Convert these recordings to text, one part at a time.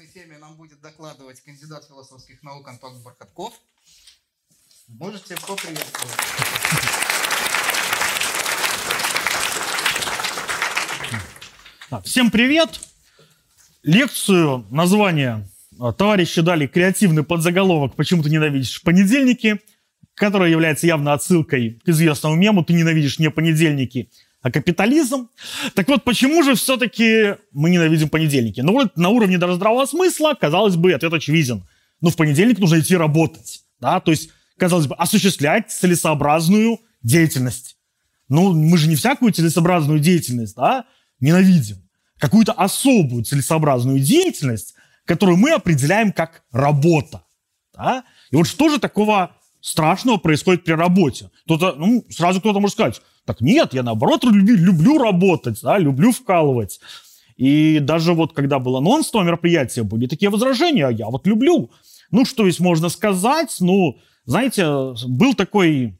прекрасной теме нам будет докладывать кандидат философских наук Антон Бархатков. Можете поприветствовать. Всем привет! Лекцию, название а, товарищи дали креативный подзаголовок «Почему ты ненавидишь понедельники?», которая является явно отсылкой к известному мему «Ты ненавидишь не понедельники, а капитализм». Так вот, почему же все-таки мы ненавидим понедельники? Ну вот на уровне даже здравого смысла, казалось бы, ответ очевиден. Ну, в понедельник нужно идти работать, да, то есть, казалось бы, осуществлять целесообразную деятельность. Ну, мы же не всякую целесообразную деятельность, да, ненавидим. Какую-то особую целесообразную деятельность, которую мы определяем как работа. Да? И вот что же такого страшного происходит при работе? Кто-то, ну, сразу кто-то может сказать, так нет, я наоборот люблю, работать, да, люблю вкалывать. И даже вот когда было анонс мероприятия, были такие возражения, а я вот люблю. Ну, что здесь можно сказать? Ну, знаете, был такой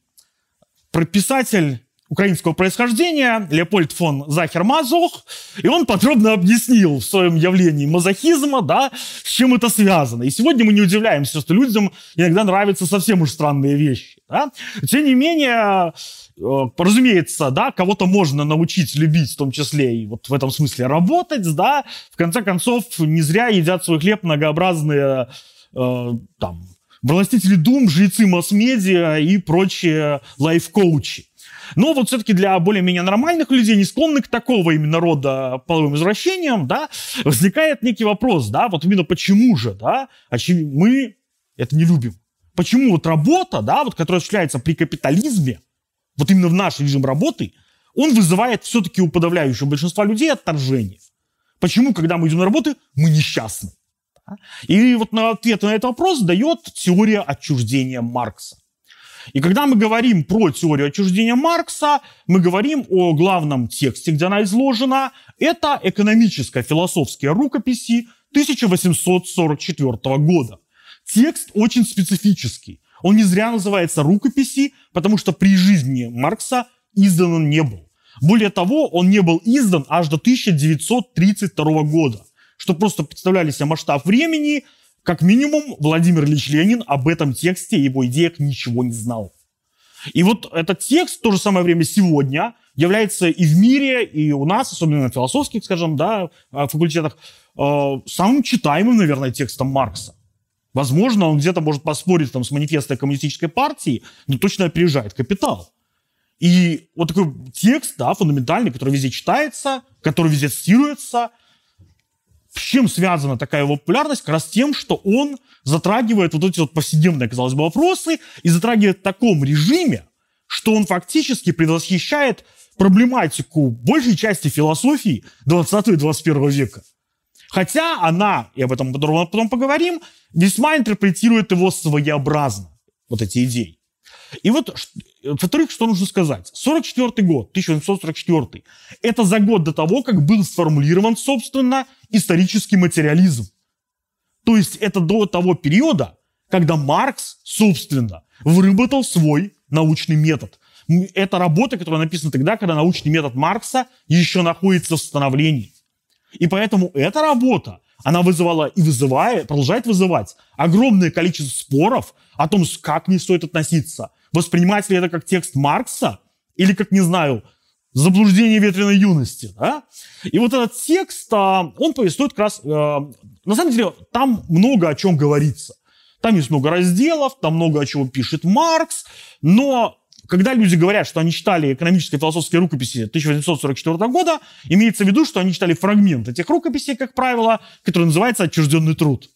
писатель украинского происхождения, Леопольд фон Захер-Мазох, и он подробно объяснил в своем явлении мазохизма, да, с чем это связано. И сегодня мы не удивляемся, что людям иногда нравятся совсем уж странные вещи. Да? Тем не менее, э, разумеется, да, кого-то можно научить любить, в том числе и вот в этом смысле работать, да, в конце концов, не зря едят свой хлеб многообразные э, там, властители дум, жрецы масс-медиа и прочие лайф-коучи. Но вот все-таки для более-менее нормальных людей, не склонных к такого именно рода половым извращениям, да, возникает некий вопрос, да, вот именно почему же, да, мы это не любим. Почему вот работа, да, вот, которая осуществляется при капитализме, вот именно в наш режим работы, он вызывает все-таки у подавляющего большинства людей отторжение. Почему, когда мы идем на работу, мы несчастны? И вот на ответ на этот вопрос дает теория отчуждения Маркса. И когда мы говорим про теорию отчуждения Маркса, мы говорим о главном тексте, где она изложена. Это экономическая философские рукописи 1844 года. Текст очень специфический. Он не зря называется рукописи, потому что при жизни Маркса издан он не был. Более того, он не был издан аж до 1932 года. Что просто представляли себе масштаб времени, как минимум, Владимир Ильич Ленин об этом тексте и его идеях ничего не знал. И вот этот текст в то же самое время сегодня является и в мире, и у нас, особенно на философских, скажем, да, э, факультетах, э, самым читаемым, наверное, текстом Маркса. Возможно, он где-то может поспорить там, с манифестом коммунистической партии, но точно опережает «Капитал». И вот такой текст, да, фундаментальный, который везде читается, который везде цитируется, с чем связана такая его популярность? Как раз тем, что он затрагивает вот эти вот повседневные, казалось бы, вопросы и затрагивает в таком режиме, что он фактически предвосхищает проблематику большей части философии 20 и 21 века. Хотя она, и об этом подробно потом поговорим, весьма интерпретирует его своеобразно, вот эти идеи. И вот, во-вторых, что нужно сказать? 44 год, 1844, это за год до того, как был сформулирован, собственно, исторический материализм. То есть это до того периода, когда Маркс, собственно, выработал свой научный метод. Это работа, которая написана тогда, когда научный метод Маркса еще находится в становлении. И поэтому эта работа, она вызывала и вызывает, продолжает вызывать огромное количество споров о том, как не стоит относиться. Воспринимать ли это как текст Маркса или как, не знаю, заблуждение ветреной юности. Да? И вот этот текст, а, он повествует как раз... Э, на самом деле, там много о чем говорится. Там есть много разделов, там много о чем пишет Маркс, но когда люди говорят, что они читали экономические философские рукописи 1844 года, имеется в виду, что они читали фрагмент этих рукописей, как правило, который называется «Отчужденный труд».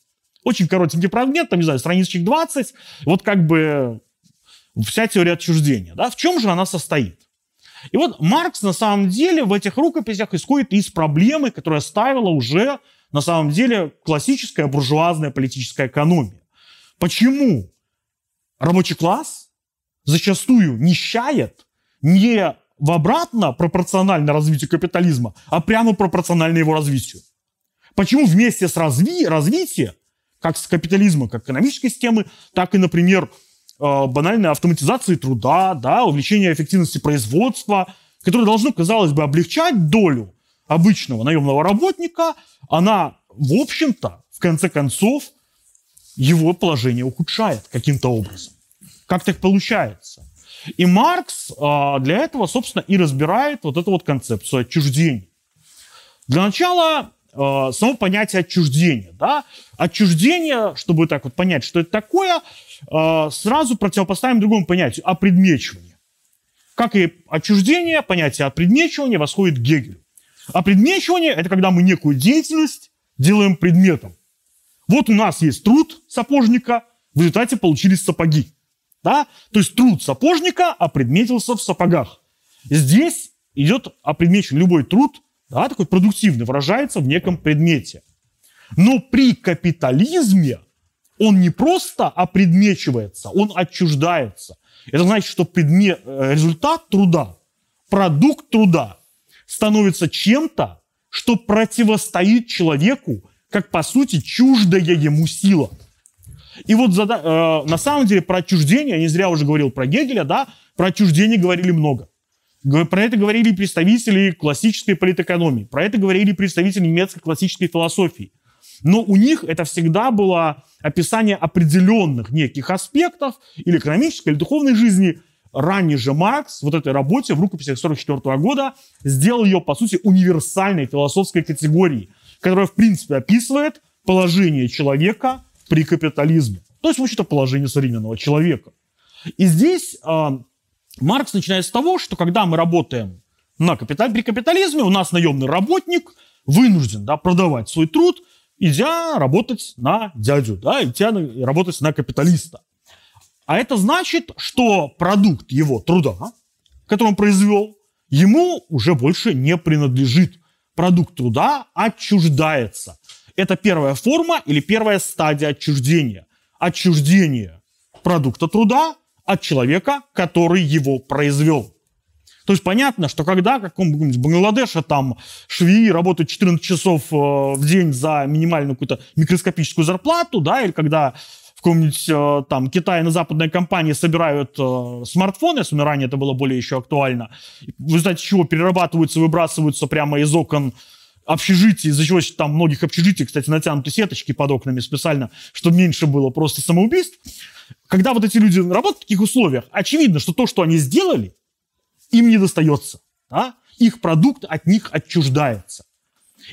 Очень коротенький фрагмент, там, не знаю, страничек 20. Вот как бы вся теория отчуждения. Да? В чем же она состоит? И вот Маркс на самом деле в этих рукописях исходит из проблемы, которая ставила уже на самом деле классическая буржуазная политическая экономия. Почему рабочий класс зачастую нищает не в обратно пропорционально развитию капитализма, а прямо пропорционально его развитию. Почему вместе с разви развитием, как с капитализма, как экономической системы, так и, например, банальной автоматизации труда, да, увеличение эффективности производства, которое должно, казалось бы, облегчать долю обычного наемного работника, она, в общем-то, в конце концов, его положение ухудшает каким-то образом. Как так получается? И Маркс а, для этого, собственно, и разбирает вот эту вот концепцию отчуждения. Для начала а, само понятие отчуждения. Да? Отчуждение, чтобы так вот понять, что это такое, а, сразу противопоставим другому понятию – опредмечивание. Как и отчуждение, понятие опредмечивания восходит к Гегелю. Опредмечивание – это когда мы некую деятельность делаем предметом. Вот у нас есть труд сапожника, в результате получились сапоги. Да? То есть труд сапожника опредметился в сапогах. Здесь идет опредмечен любой труд, да, такой продуктивный, выражается в неком предмете. Но при капитализме он не просто опредмечивается, он отчуждается. Это значит, что предмет, э, результат труда, продукт труда становится чем-то, что противостоит человеку, как по сути чуждая ему сила. И вот зада- э, на самом деле про отчуждение, я не зря уже говорил про Гегеля, да, про отчуждение говорили много. Про это говорили представители классической политэкономии, про это говорили представители немецкой классической философии. Но у них это всегда было описание определенных неких аспектов или экономической, или духовной жизни. Ранний же Маркс вот этой работе в рукописях 1944 года сделал ее, по сути, универсальной философской категорией, которая, в принципе, описывает положение человека при капитализме. То есть, в общем-то, положение современного человека. И здесь э, Маркс начинает с того, что когда мы работаем на капиталь, при капитализме, у нас наемный работник вынужден да, продавать свой труд, идя работать на дядю, да, идя на, работать на капиталиста. А это значит, что продукт его труда, который он произвел, ему уже больше не принадлежит. Продукт труда отчуждается. Это первая форма или первая стадия отчуждения. Отчуждение продукта труда от человека, который его произвел. То есть понятно, что когда каком-нибудь Бангладеше там швеи работают 14 часов э, в день за минимальную какую-то микроскопическую зарплату, да, или когда в каком-нибудь э, там Китае на западной компании собирают э, смартфоны, если ранее это было более еще актуально, в результате чего перерабатываются, выбрасываются прямо из окон общежитий, из-за чего там многих общежитий, кстати, натянуты сеточки под окнами специально, чтобы меньше было просто самоубийств. Когда вот эти люди работают в таких условиях, очевидно, что то, что они сделали, им не достается. Да? Их продукт от них отчуждается.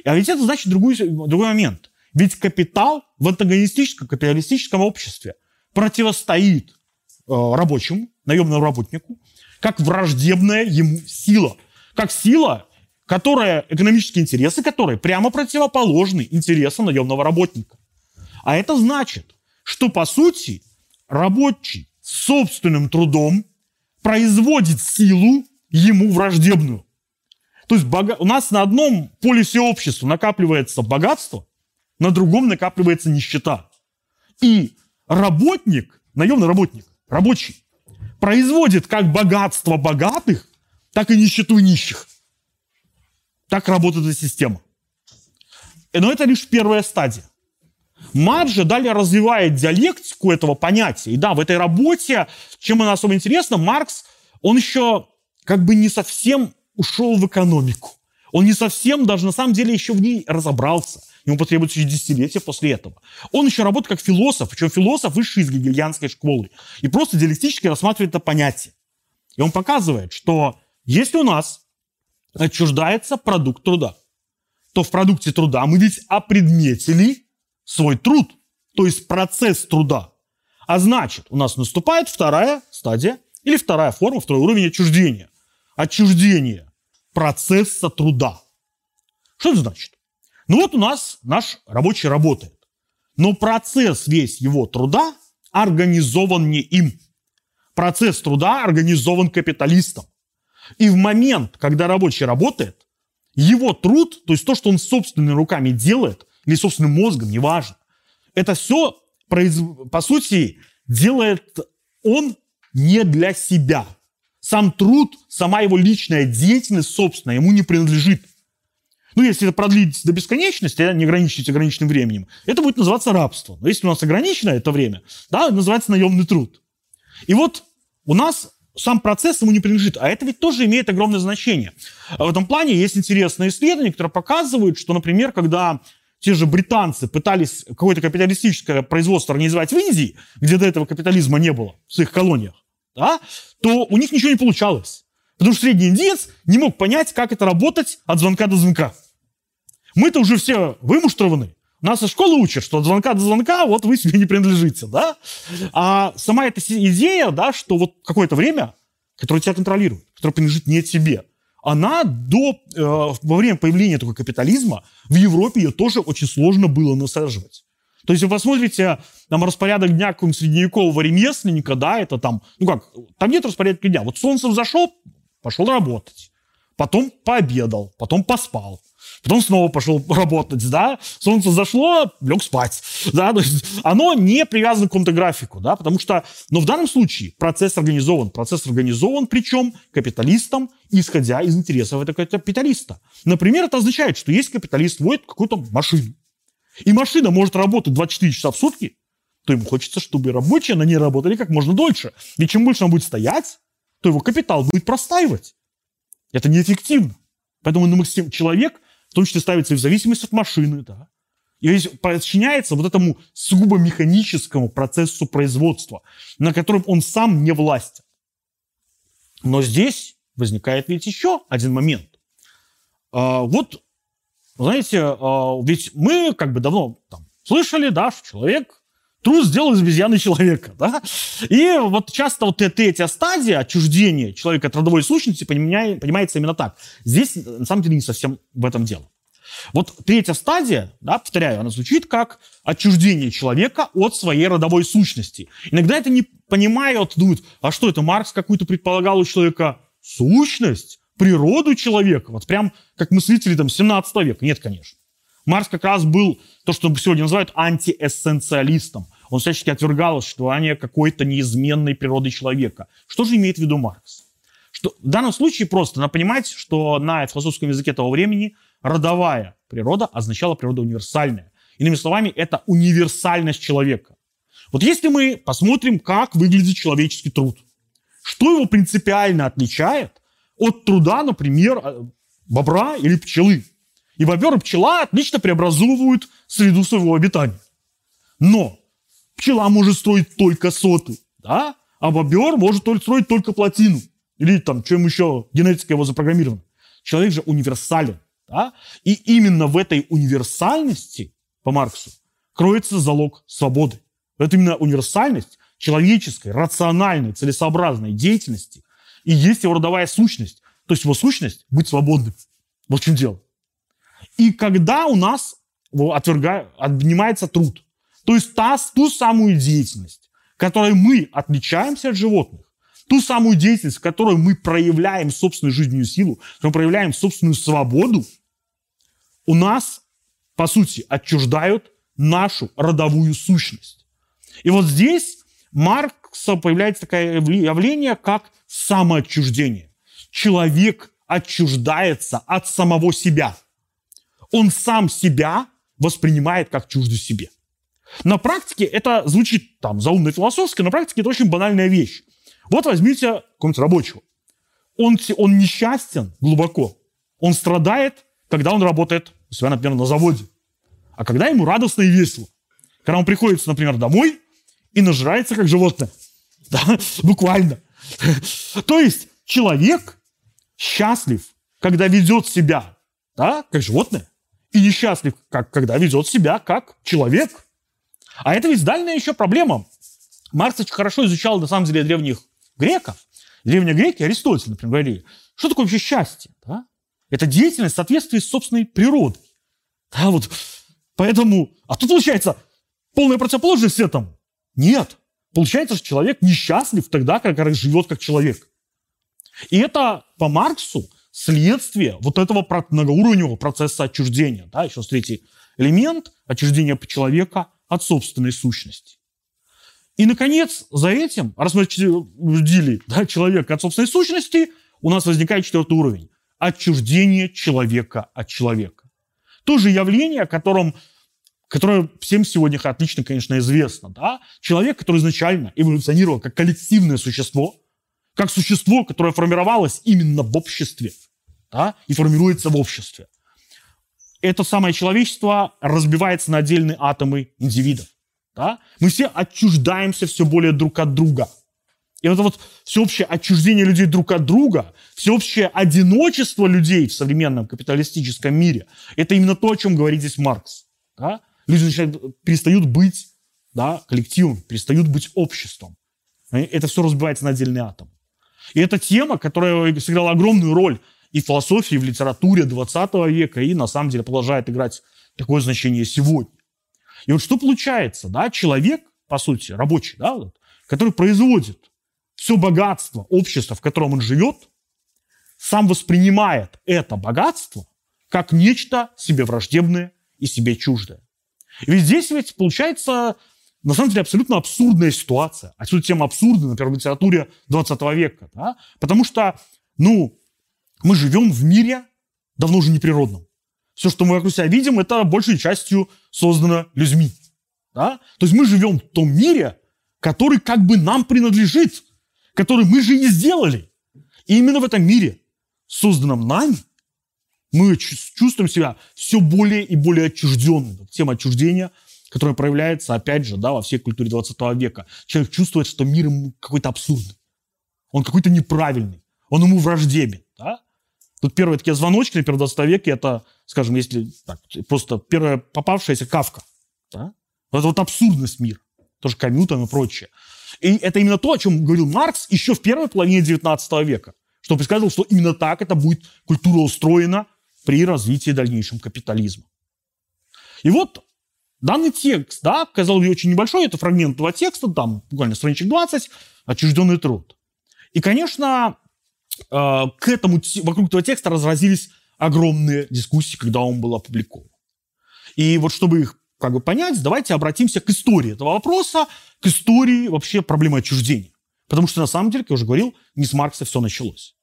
А ведь это значит другой, другой момент. Ведь капитал в антагонистическом, капиталистическом обществе противостоит э, рабочему, наемному работнику, как враждебная ему сила. Как сила, которая, экономические интересы которой прямо противоположны интересам наемного работника. А это значит, что, по сути, рабочий собственным трудом производит силу ему враждебную. То есть бога... у нас на одном полюсе общества накапливается богатство, на другом накапливается нищета. И работник, наемный работник, рабочий, производит как богатство богатых, так и нищету нищих. Так работает эта система. Но это лишь первая стадия. Марджа далее развивает диалектику этого понятия. И да, в этой работе, чем она особо интересна, Маркс, он еще как бы не совсем ушел в экономику. Он не совсем даже на самом деле еще в ней разобрался. Ему потребуется еще десятилетия после этого. Он еще работает как философ, причем философ высший из гегельянской школы. И просто диалектически рассматривает это понятие. И он показывает, что если у нас отчуждается продукт труда, то в продукте труда мы ведь опредметили свой труд, то есть процесс труда. А значит, у нас наступает вторая стадия или вторая форма, второй уровень отчуждения. Отчуждение процесса труда. Что это значит? Ну вот у нас наш рабочий работает. Но процесс весь его труда организован не им. Процесс труда организован капиталистом. И в момент, когда рабочий работает, его труд, то есть то, что он собственными руками делает, или собственным мозгом, неважно. Это все, по сути, делает он не для себя. Сам труд, сама его личная деятельность, собственно, ему не принадлежит. Ну, если это продлить до бесконечности, не ограничить ограниченным временем, это будет называться рабство. Но если у нас ограничено это время, да, называется наемный труд. И вот у нас сам процесс ему не принадлежит, а это ведь тоже имеет огромное значение. В этом плане есть интересные исследования, которые показывают, что, например, когда те же британцы пытались какое-то капиталистическое производство организовать в Индии, где до этого капитализма не было, в своих колониях, да, то у них ничего не получалось. Потому что средний индиец не мог понять, как это работать от звонка до звонка. Мы-то уже все вымуштрованы. Нас из школы учат, что от звонка до звонка вот вы себе не принадлежите, да? А сама эта идея, да, что вот какое-то время, которое тебя контролирует, которое принадлежит не тебе, она до, э, во время появления такого капитализма в Европе ее тоже очень сложно было насаживать. То есть, вы посмотрите там распорядок дня какого-нибудь средневекового ремесленника, да, это там, ну как, там нет распорядка дня. Вот солнце взошел, пошел работать. Потом пообедал, потом поспал, потом снова пошел работать, да, солнце зашло, лег спать, да, то есть оно не привязано к какому-то графику, да, потому что, но в данном случае процесс организован, процесс организован, причем капиталистом, исходя из интересов этого капиталиста. Например, это означает, что есть капиталист, водит какую-то машину, и машина может работать 24 часа в сутки, то ему хочется, чтобы рабочие на ней работали как можно дольше. Ведь чем больше он будет стоять, то его капитал будет простаивать. Это неэффективно. Поэтому ну, человек в том числе ставится и в зависимость от машины, да. И весь подчиняется вот этому сугубо механическому процессу производства, на котором он сам не властен. Но здесь возникает ведь еще один момент. А, вот, знаете, а, ведь мы как бы давно там, слышали, да, что человек Трус сделал из обезьяны человека, да? И вот часто вот третья стадия отчуждения человека от родовой сущности понимается именно так. Здесь, на самом деле, не совсем в этом дело. Вот третья стадия, да, повторяю, она звучит как отчуждение человека от своей родовой сущности. Иногда это не понимают, думают, а что это, Маркс какую-то предполагал у человека сущность, природу человека, вот прям как мыслители там 17 века. Нет, конечно. Маркс как раз был то, что сегодня называют антиэссенциалистом. Он всячески отвергал существование какой-то неизменной природы человека. Что же имеет в виду Маркс? Что в данном случае просто надо понимать, что на философском языке того времени родовая природа означала природа универсальная. Иными словами, это универсальность человека. Вот если мы посмотрим, как выглядит человеческий труд, что его принципиально отличает от труда, например, э, бобра или пчелы. И бобер и пчела отлично преобразовывают среду своего обитания. Но пчела может строить только соты, да? а бобер может строить только плотину. Или там, чем еще генетика его запрограммирована. Человек же универсален. Да? И именно в этой универсальности, по Марксу, кроется залог свободы. Это именно универсальность человеческой, рациональной, целесообразной деятельности и есть его родовая сущность. То есть его сущность – быть свободным. Вот в чем дело. И когда у нас отвергает, отнимается труд, то есть та, ту самую деятельность, которой мы отличаемся от животных, ту самую деятельность, в которой мы проявляем собственную жизненную силу, мы проявляем собственную свободу, у нас, по сути, отчуждают нашу родовую сущность. И вот здесь Маркса появляется такое явление, как самоотчуждение. Человек отчуждается от самого себя – он сам себя воспринимает как чуждый себе. На практике это звучит там заумно философски, на практике это очень банальная вещь. Вот возьмите какого-нибудь рабочего. Он, он несчастен глубоко. Он страдает, когда он работает у себя, например, на заводе. А когда ему радостно и весело. Когда он приходит, например, домой и нажирается, как животное. Да, буквально. То есть человек счастлив, когда ведет себя да, как животное и несчастлив, как, когда ведет себя как человек. А это ведь дальняя еще проблема. Маркс очень хорошо изучал, на самом деле, древних греков. Древние греки, Аристотель, например, говорили, что такое вообще счастье? Да? Это деятельность в соответствии с собственной природой. Да, вот. Поэтому, а тут получается полная противоположность этому. Нет. Получается, что человек несчастлив тогда, когда живет как человек. И это по Марксу следствие вот этого многоуровневого процесса отчуждения. Да, еще третий элемент отчуждения человека от собственной сущности. И, наконец, за этим, раз мы отчуждили да, человека от собственной сущности, у нас возникает четвертый уровень – отчуждение человека от человека. То же явление, о котором, которое всем сегодня отлично, конечно, известно. Да? Человек, который изначально эволюционировал как коллективное существо, как существо, которое формировалось именно в обществе да, и формируется в обществе. Это самое человечество разбивается на отдельные атомы индивидов. Да? Мы все отчуждаемся все более друг от друга. И вот это вот всеобщее отчуждение людей друг от друга, всеобщее одиночество людей в современном капиталистическом мире, это именно то, о чем говорит здесь Маркс. Да? Люди начинают, перестают быть да, коллективом, перестают быть обществом. Это все разбивается на отдельные атомы. И это тема, которая сыграла огромную роль и в философии, и в литературе 20 века, и на самом деле продолжает играть такое значение сегодня. И вот что получается, да, человек, по сути, рабочий, да, вот, который производит все богатство общества, в котором он живет, сам воспринимает это богатство как нечто себе враждебное и себе чуждое. И ведь здесь ведь получается, на самом деле, абсолютно абсурдная ситуация. Отсюда тема абсурда, например, в литературе 20 века. Да? Потому что, ну, мы живем в мире давно уже неприродном. Все, что мы вокруг себя видим, это большей частью создано людьми. Да? То есть мы живем в том мире, который как бы нам принадлежит, который мы же и сделали. И именно в этом мире, созданном нами, мы чувствуем себя все более и более отчужденными. Тема отчуждения, которая проявляется, опять же, да, во всей культуре 20 века. Человек чувствует, что мир ему какой-то абсурдный. Он какой-то неправильный. Он ему враждебен. Тут первые такие звоночки, например, в 20 веке, это, скажем, если так, просто первая попавшаяся кавка. Да? Это вот абсурдность мира. Тоже Камю там и прочее. И это именно то, о чем говорил Маркс еще в первой половине 19 века. Что предсказывал, что именно так это будет культура устроена при развитии дальнейшем капитализма. И вот данный текст, да, казалось бы, очень небольшой, это фрагмент этого текста, там буквально страничек 20, отчужденный труд. И, конечно, к этому, вокруг этого текста разразились огромные дискуссии, когда он был опубликован. И вот чтобы их как бы понять, давайте обратимся к истории этого вопроса, к истории вообще проблемы отчуждения. Потому что на самом деле, как я уже говорил, не с Маркса все началось.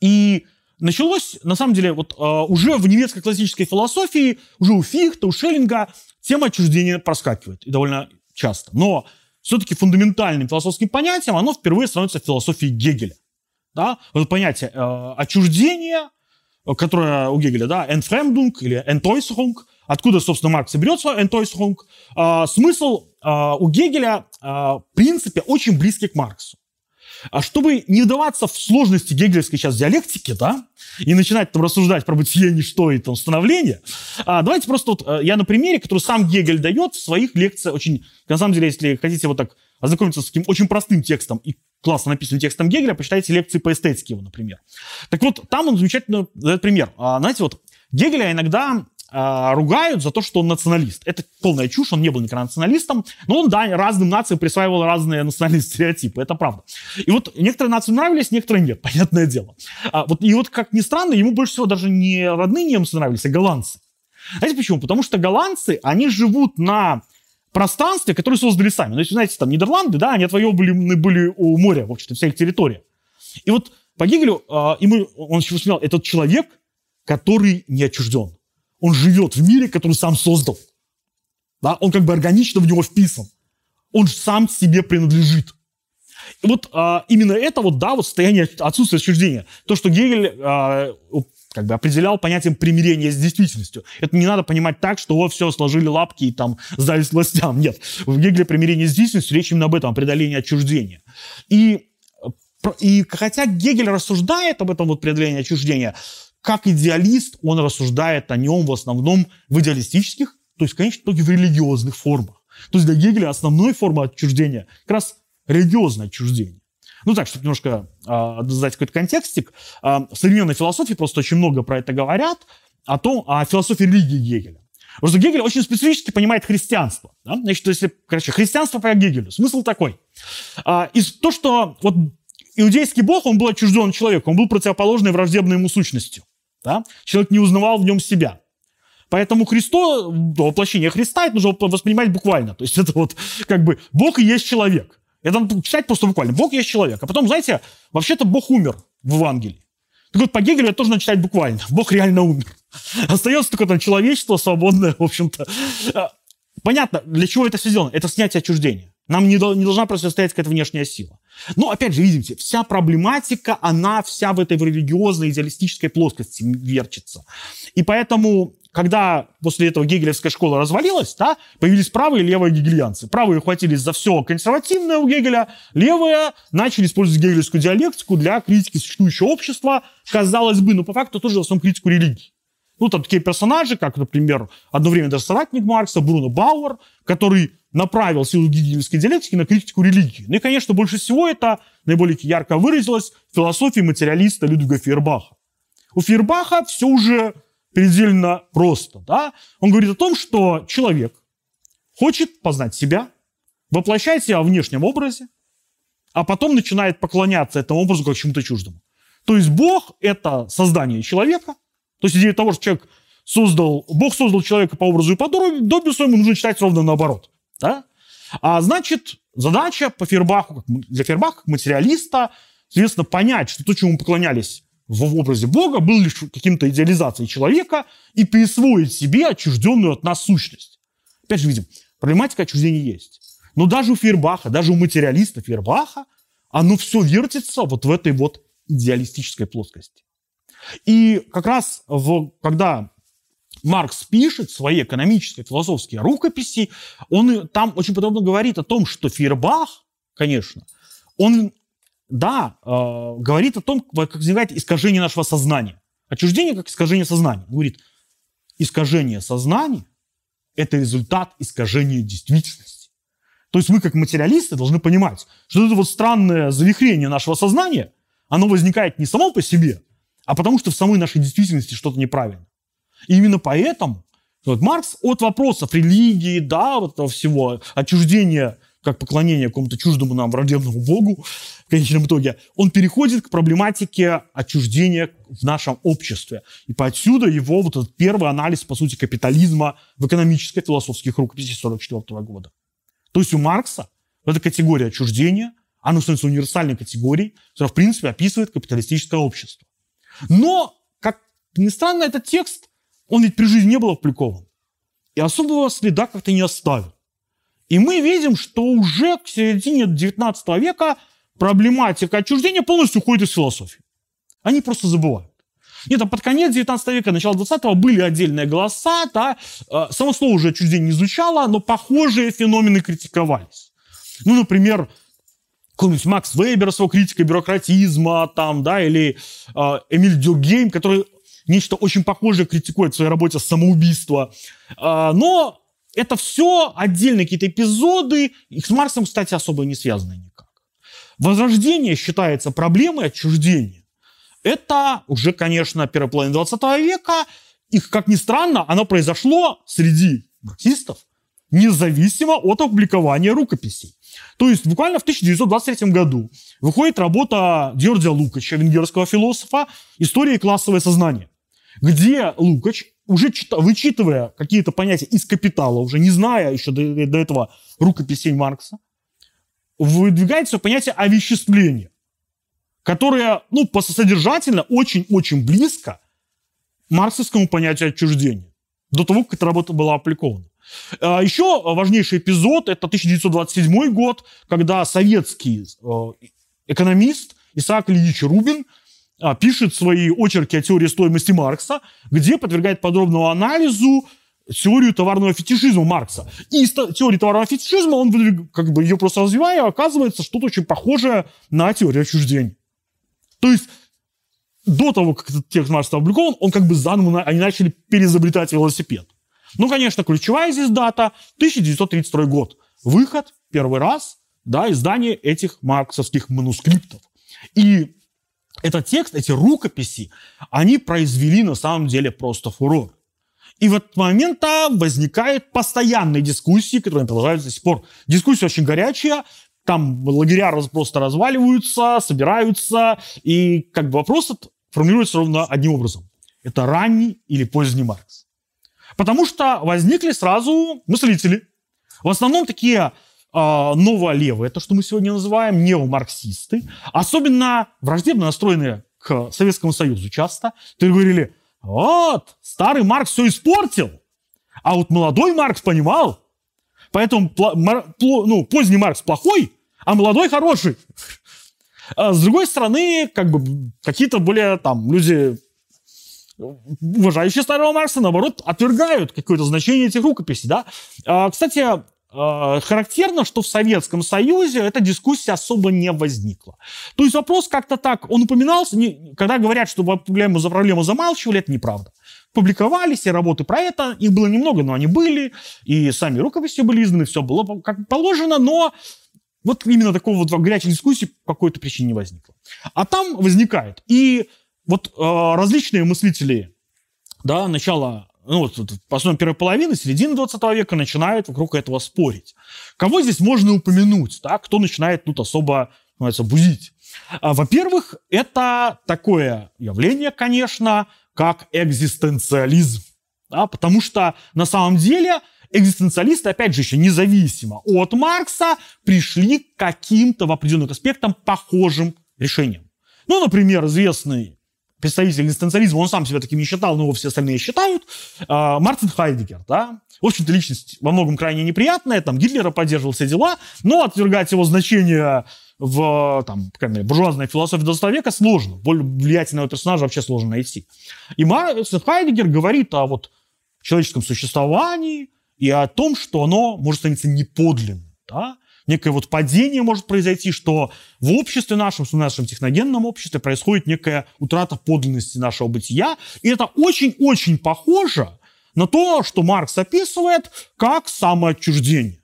И началось, на самом деле, вот э, уже в немецкой классической философии, уже у Фихта, у Шеллинга тема отчуждения проскакивает, и довольно часто. Но все-таки фундаментальным философским понятием оно впервые становится в философии Гегеля. Да? Вот понятие э, отчуждения, которое у Гегеля, да, entfremdung или entäußerung, откуда, собственно, Маркс и берется entäußerung, э, смысл э, у Гегеля, э, в принципе, очень близкий к Марксу. А чтобы не вдаваться в сложности гегелевской сейчас диалектики, да, и начинать там рассуждать про бытие, ничто и там становление, а, давайте просто вот э, я на примере, который сам Гегель дает в своих лекциях, очень, на самом деле, если хотите вот так ознакомиться с таким очень простым текстом и классно написанным текстом Гегеля, почитайте лекции по эстетике его, например. Так вот, там он замечательно дает пример. А, знаете, вот Гегеля иногда а, ругают за то, что он националист. Это полная чушь, он не был никогда националистом, но он, да, разным нациям присваивал разные национальные стереотипы, это правда. И вот некоторые нации нравились, некоторые нет, понятное дело. А, вот, и вот, как ни странно, ему больше всего даже не родные немцы нравились, а голландцы. Знаете почему? Потому что голландцы, они живут на пространстве, которое создали сами. Ну, если, знаете, там Нидерланды, да, они отвоеваны были у моря, в общем-то, вся их территория. И вот по Гегелю, э, ему, он еще вспоминал, этот человек, который не отчужден. Он живет в мире, который сам создал. Да? Он как бы органично в него вписан. Он сам себе принадлежит. И вот а, именно это вот, да, вот состояние отсутствия отчуждения. То, что Гегель а, как бы определял понятием примирения с действительностью. Это не надо понимать так, что вот все, сложили лапки и там сдались властям. Нет. В Гегеле примирение с действительностью речь именно об этом, о преодолении отчуждения. И, и хотя Гегель рассуждает об этом вот преодолении отчуждения, как идеалист он рассуждает о нем в основном в идеалистических, то есть, конечно, только в религиозных формах. То есть для Гегеля основной форма отчуждения как раз религиозное отчуждение. Ну так, чтобы немножко э, дать какой-то контекстик, э, в современной философии просто очень много про это говорят, о том, о философии религии Гегеля. Потому что Гегель очень специфически понимает христианство. Да? Значит, если, короче, христианство по Гегелю, смысл такой. А, из то, что вот иудейский бог, он был отчужден человеком, он был противоположной враждебной ему сущностью. Да? Человек не узнавал в нем себя. Поэтому Христо, воплощение Христа, это нужно воспринимать буквально. То есть это вот как бы Бог и есть человек. Это надо читать просто буквально. Бог есть человек. А потом, знаете, вообще-то Бог умер в Евангелии. Так вот, по Гегелю это тоже надо читать буквально. Бог реально умер. Остается только там человечество свободное, в общем-то. Понятно, для чего это все сделано? Это снятие отчуждения. Нам не, не должна просто стоять какая-то внешняя сила. Но, опять же, видите, вся проблематика, она вся в этой религиозной, идеалистической плоскости верчится. И поэтому когда после этого гегелевская школа развалилась, да, появились правые и левые гегельянцы. Правые ухватились за все консервативное у Гегеля, левые начали использовать гегелевскую диалектику для критики существующего общества, казалось бы, но по факту тоже в основном критику религии. Ну, там такие персонажи, как, например, одно время даже соратник Маркса, Бруно Бауэр, который направил силу гегелевской диалектики на критику религии. Ну и, конечно, больше всего это наиболее ярко выразилось в философии материалиста Людвига Фейербаха. У Фейербаха все уже предельно просто. Да? Он говорит о том, что человек хочет познать себя, воплощает себя в внешнем образе, а потом начинает поклоняться этому образу как чему-то чуждому. То есть Бог — это создание человека. То есть идея того, что человек создал, Бог создал человека по образу и подобию своему, нужно читать ровно наоборот. Да? А значит, задача по Фербаху, для Фербаха, как материалиста, соответственно, понять, что то, чему мы поклонялись в образе Бога, был лишь каким-то идеализацией человека и присвоить себе отчужденную от нас сущность. Опять же, видим, проблематика отчуждения есть. Но даже у Фербаха, даже у материалиста Фербаха, оно все вертится вот в этой вот идеалистической плоскости. И как раз в, когда Маркс пишет свои экономические, философские рукописи, он там очень подробно говорит о том, что Фейербах, конечно, он, да, э, говорит о том, как возникает искажение нашего сознания. Отчуждение как искажение сознания. Он говорит, искажение сознания – это результат искажения действительности. То есть мы, как материалисты, должны понимать, что это вот странное завихрение нашего сознания, оно возникает не само по себе, а потому что в самой нашей действительности что-то неправильно. И именно поэтому вот Маркс от вопросов религии, да, вот этого всего, отчуждения, как поклонение какому-то чуждому нам враждебному богу, в конечном итоге, он переходит к проблематике отчуждения в нашем обществе. И отсюда его вот этот первый анализ, по сути, капитализма в экономической философских рукописях 1944 года. То есть у Маркса эта категория отчуждения, она становится универсальной категорией, которая, в принципе, описывает капиталистическое общество. Но, как ни странно, этот текст он ведь при жизни не был опубликован. И особого следа как-то не оставил. И мы видим, что уже к середине 19 века проблематика отчуждения полностью уходит из философии. Они просто забывают. Нет, а под конец 19 века, начало 20-го были отдельные голоса, да, э, само слово уже отчуждение не звучало, но похожие феномены критиковались. Ну, например, какой-нибудь Макс Вебер с его бюрократизма, там, да, или э, Эмиль Дюргейм, который нечто очень похожее критикует в своей работе самоубийство. А, но это все отдельные какие-то эпизоды, их с Марксом, кстати, особо не связаны никак. Возрождение считается проблемой отчуждения. Это уже, конечно, первая половина 20 века. И, как ни странно, оно произошло среди марксистов независимо от опубликования рукописей. То есть буквально в 1923 году выходит работа Георгия Лукача, венгерского философа «История и классовое сознание» где Лукач, уже чита, вычитывая какие-то понятия из капитала, уже не зная еще до, до этого рукописей Маркса, выдвигает все понятие овеществления, которое, ну, по содержательно очень-очень близко марксовскому понятию отчуждения, до того, как эта работа была опубликована. А, еще важнейший эпизод – это 1927 год, когда советский э, экономист Исаак Ильич Рубин – пишет свои очерки о теории стоимости Маркса, где подвергает подробному анализу теорию товарного фетишизма Маркса. И из теории товарного фетишизма он как бы ее просто развивая, оказывается что-то очень похожее на теорию отчуждения. То есть до того, как этот текст Маркса опубликован, он как бы заново, они начали переизобретать велосипед. Ну, конечно, ключевая здесь дата 1932 год. Выход первый раз, да, издание этих марксовских манускриптов. И этот текст, эти рукописи, они произвели на самом деле просто фурор. И в этот момент возникают постоянные дискуссии, которые продолжаются до сих пор. Дискуссия очень горячая, там лагеря просто разваливаются, собираются, и как бы вопрос формируется ровно одним образом. Это ранний или поздний Маркс. Потому что возникли сразу мыслители. В основном такие а, новолевые, то, что мы сегодня называем, неомарксисты, особенно враждебно настроенные к Советскому Союзу часто, то говорили, вот, старый Маркс все испортил, а вот молодой Маркс понимал, поэтому ну, поздний Маркс плохой, а молодой хороший. А с другой стороны, как бы какие-то более там люди уважающие старого Маркса, наоборот, отвергают какое-то значение этих рукописей. Да? А, кстати, характерно, что в Советском Союзе эта дискуссия особо не возникла. То есть вопрос как-то так, он упоминался, не, когда говорят, что проблему за проблему замалчивали, это неправда. Публиковались и работы про это, их было немного, но они были, и сами рукописи были изданы, все было как положено, но вот именно такого вот горячей дискуссии по какой-то причине не возникло. А там возникает. И вот э, различные мыслители, да, начала, ну вот, по первой половины, середины 20 века начинают вокруг этого спорить. Кого здесь можно упомянуть, да, кто начинает тут особо, называется, бузить? А, во-первых, это такое явление, конечно, как экзистенциализм. Да, потому что на самом деле экзистенциалисты, опять же, еще независимо от Маркса, пришли к каким-то в определенных аспектам похожим решениям. Ну, например, известный представитель экзистенциализма, он сам себя таким не считал, но его все остальные считают, а, Мартин Хайдегер, да, в общем-то, личность во многом крайне неприятная, там, Гитлера поддерживал все дела, но отвергать его значение в, там, мере, буржуазной философии 20 века сложно. Более влиятельного персонажа вообще сложно найти. И Мартин Хайдегер говорит о вот человеческом существовании и о том, что оно может становиться неподлинным, да, некое вот падение может произойти, что в обществе нашем, в нашем техногенном обществе происходит некая утрата подлинности нашего бытия. И это очень-очень похоже на то, что Маркс описывает как самоотчуждение.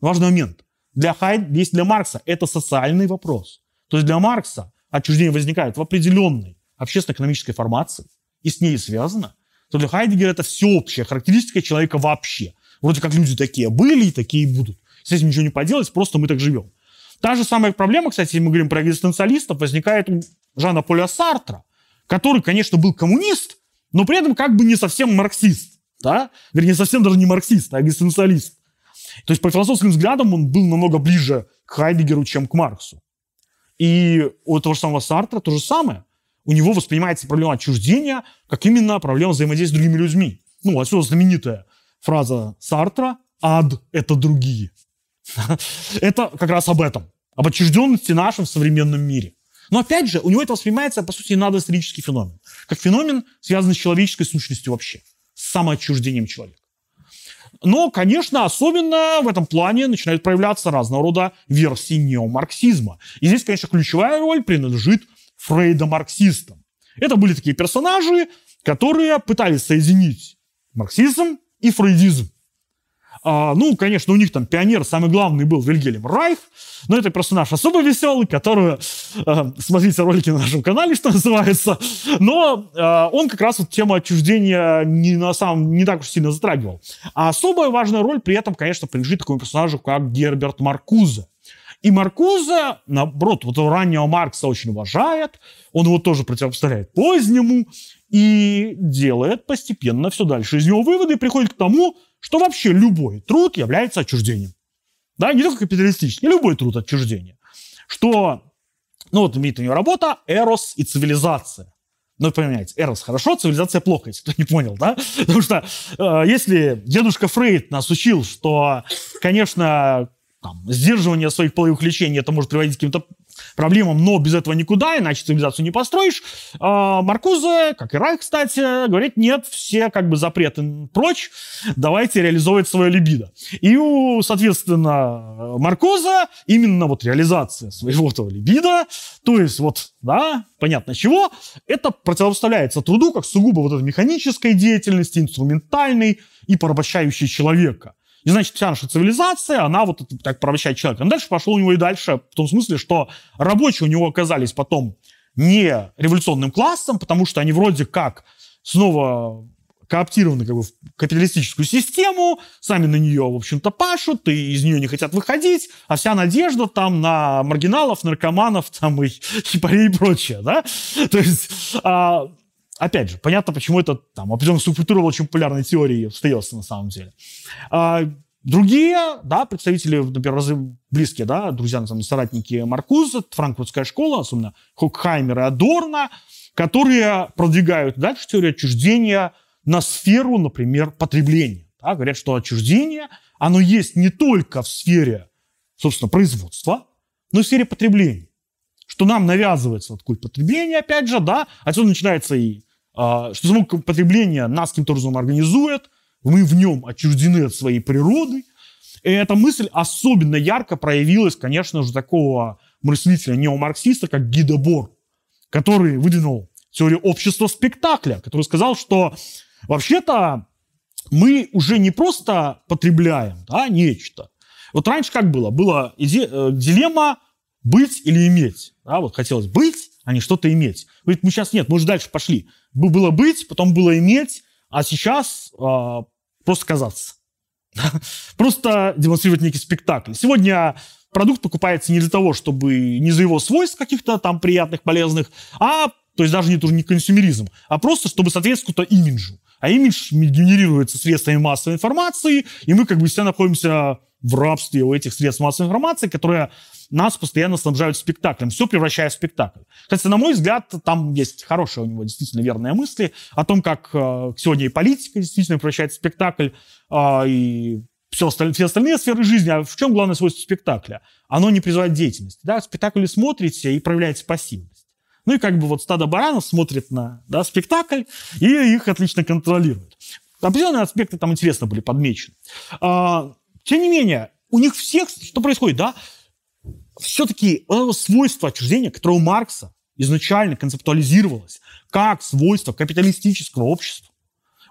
Важный момент. Для Хайд, есть для Маркса это социальный вопрос. То есть для Маркса отчуждение возникает в определенной общественно-экономической формации, и с ней связано, то для Хайдегера это всеобщая характеристика человека вообще. Вроде как люди такие были и такие будут. С этим ничего не поделать, просто мы так живем. Та же самая проблема, кстати, мы говорим про экзистенциалистов, возникает у Жана Поля Сартра, который, конечно, был коммунист, но при этом как бы не совсем марксист. Да? Вернее, совсем даже не марксист, а экзистенциалист. То есть по философским взглядам он был намного ближе к Хайдегеру, чем к Марксу. И у того же самого Сартра то же самое. У него воспринимается проблема отчуждения как именно проблема взаимодействия с другими людьми. Ну, отсюда знаменитая фраза Сартра «ад – это другие». Это как раз об этом. Об отчужденности нашем в современном мире. Но опять же, у него это воспринимается, по сути, надоисторический феномен. Как феномен, связанный с человеческой сущностью вообще. С самоотчуждением человека. Но, конечно, особенно в этом плане начинают проявляться разного рода версии неомарксизма. И здесь, конечно, ключевая роль принадлежит фрейдо-марксистам. Это были такие персонажи, которые пытались соединить марксизм и фрейдизм. А, ну, конечно, у них там пионер самый главный был Вильгельм Райх, но это персонаж особо веселый, который, э, смотрите ролики на нашем канале, что называется, но э, он как раз вот тему отчуждения не, на самом, не так уж сильно затрагивал. А особая важная роль при этом, конечно, принадлежит такому персонажу, как Герберт Маркузе. И Маркузе, наоборот, вот раннего Маркса очень уважает, он его тоже противопоставляет позднему, и делает постепенно все дальше из него выводы и приходит к тому, что вообще любой труд является отчуждением. Да, не только капиталистический, любой труд отчуждения. Что, ну вот имеет у него работа «Эрос и цивилизация». Ну, понимаете, Эрос хорошо, цивилизация плохо, если кто не понял, да? Потому что э, если дедушка Фрейд нас учил, что, конечно, там, сдерживание своих половых лечений это может приводить к каким-то проблемам, но без этого никуда, иначе цивилизацию не построишь. А Маркузе, как и Райх, кстати, говорит, нет, все как бы запреты прочь, давайте реализовывать свое либидо. И, у, соответственно, Маркуза именно вот реализация своего этого либидо, то есть вот, да, понятно чего, это противопоставляется труду как сугубо вот этой механической деятельности, инструментальной и порабощающей человека. И значит, вся наша цивилизация, она вот так порабощает человека. Но дальше пошло у него и дальше, в том смысле, что рабочие у него оказались потом не революционным классом, потому что они вроде как снова кооптированы как бы, в капиталистическую систему, сами на нее, в общем-то, пашут, и из нее не хотят выходить, а вся надежда там на маргиналов, наркоманов там и, и, и прочее, да? То есть а, опять же, понятно, почему это там определенная субкультура очень популярной теории остается на самом деле. А, другие, да, представители, например, близкие, да, друзья, там, соратники Маркуза, франкфуртская школа, особенно Хокхаймер и Адорна, которые продвигают дальше теорию отчуждения на сферу, например, потребления. Да, говорят, что отчуждение, оно есть не только в сфере, собственно, производства, но и в сфере потребления. Что нам навязывается вот культ потребления, опять же, да, отсюда начинается и а, что само потребление нас каким-то образом организует, мы в нем отчуждены от своей природы. И эта мысль особенно ярко проявилась, конечно же, такого мыслителя неомарксиста, как Гида Бор, который выдвинул теорию общества спектакля, который сказал, что вообще-то мы уже не просто потребляем да, нечто. Вот раньше как было? Была э, дилемма быть или иметь. Да, вот хотелось быть, а не что-то иметь. Говорит, мы сейчас нет, мы уже дальше пошли. Было быть, потом было иметь, а сейчас э, просто казаться. Просто демонстрировать некий спектакль. Сегодня продукт покупается не для того, чтобы не за его свойств каких-то там приятных, полезных, а то есть даже не, не консюмеризм, а просто чтобы соответствовать какому-то имиджу. А имидж генерируется средствами массовой информации, и мы как бы все находимся в рабстве у этих средств массовой информации, которые нас постоянно снабжают спектаклем, все превращая в спектакль. Кстати, на мой взгляд, там есть хорошие у него действительно верные мысли о том, как э, сегодня и политика действительно превращается в спектакль, э, и все, осталь- все остальные сферы жизни. А в чем главное свойство спектакля? Оно не призывает деятельности. Да? Спектакль смотрите и проявляете пассивность. Ну и как бы вот стадо баранов смотрит на да, спектакль и их отлично контролирует. Определенные аспекты там интересно были подмечены. А, тем не менее, у них всех, что происходит, да, все-таки вот свойство отчуждения, которое у Маркса изначально концептуализировалось как свойство капиталистического общества,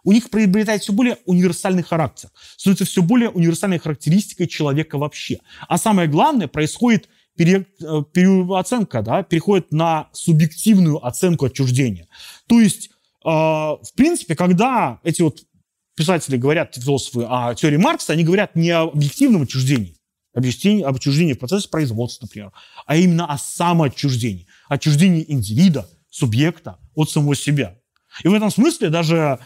у них приобретает все более универсальный характер, становится все более универсальной характеристикой человека вообще. А самое главное, происходит пере, э, переоценка, да, переходит на субъективную оценку отчуждения. То есть, э, в принципе, когда эти вот писатели говорят, философы, о теории Маркса, они говорят не об объективном отчуждении, объяснение, об отчуждении в процессе производства, например, а именно о самоотчуждении, отчуждении индивида, субъекта от самого себя. И в этом смысле даже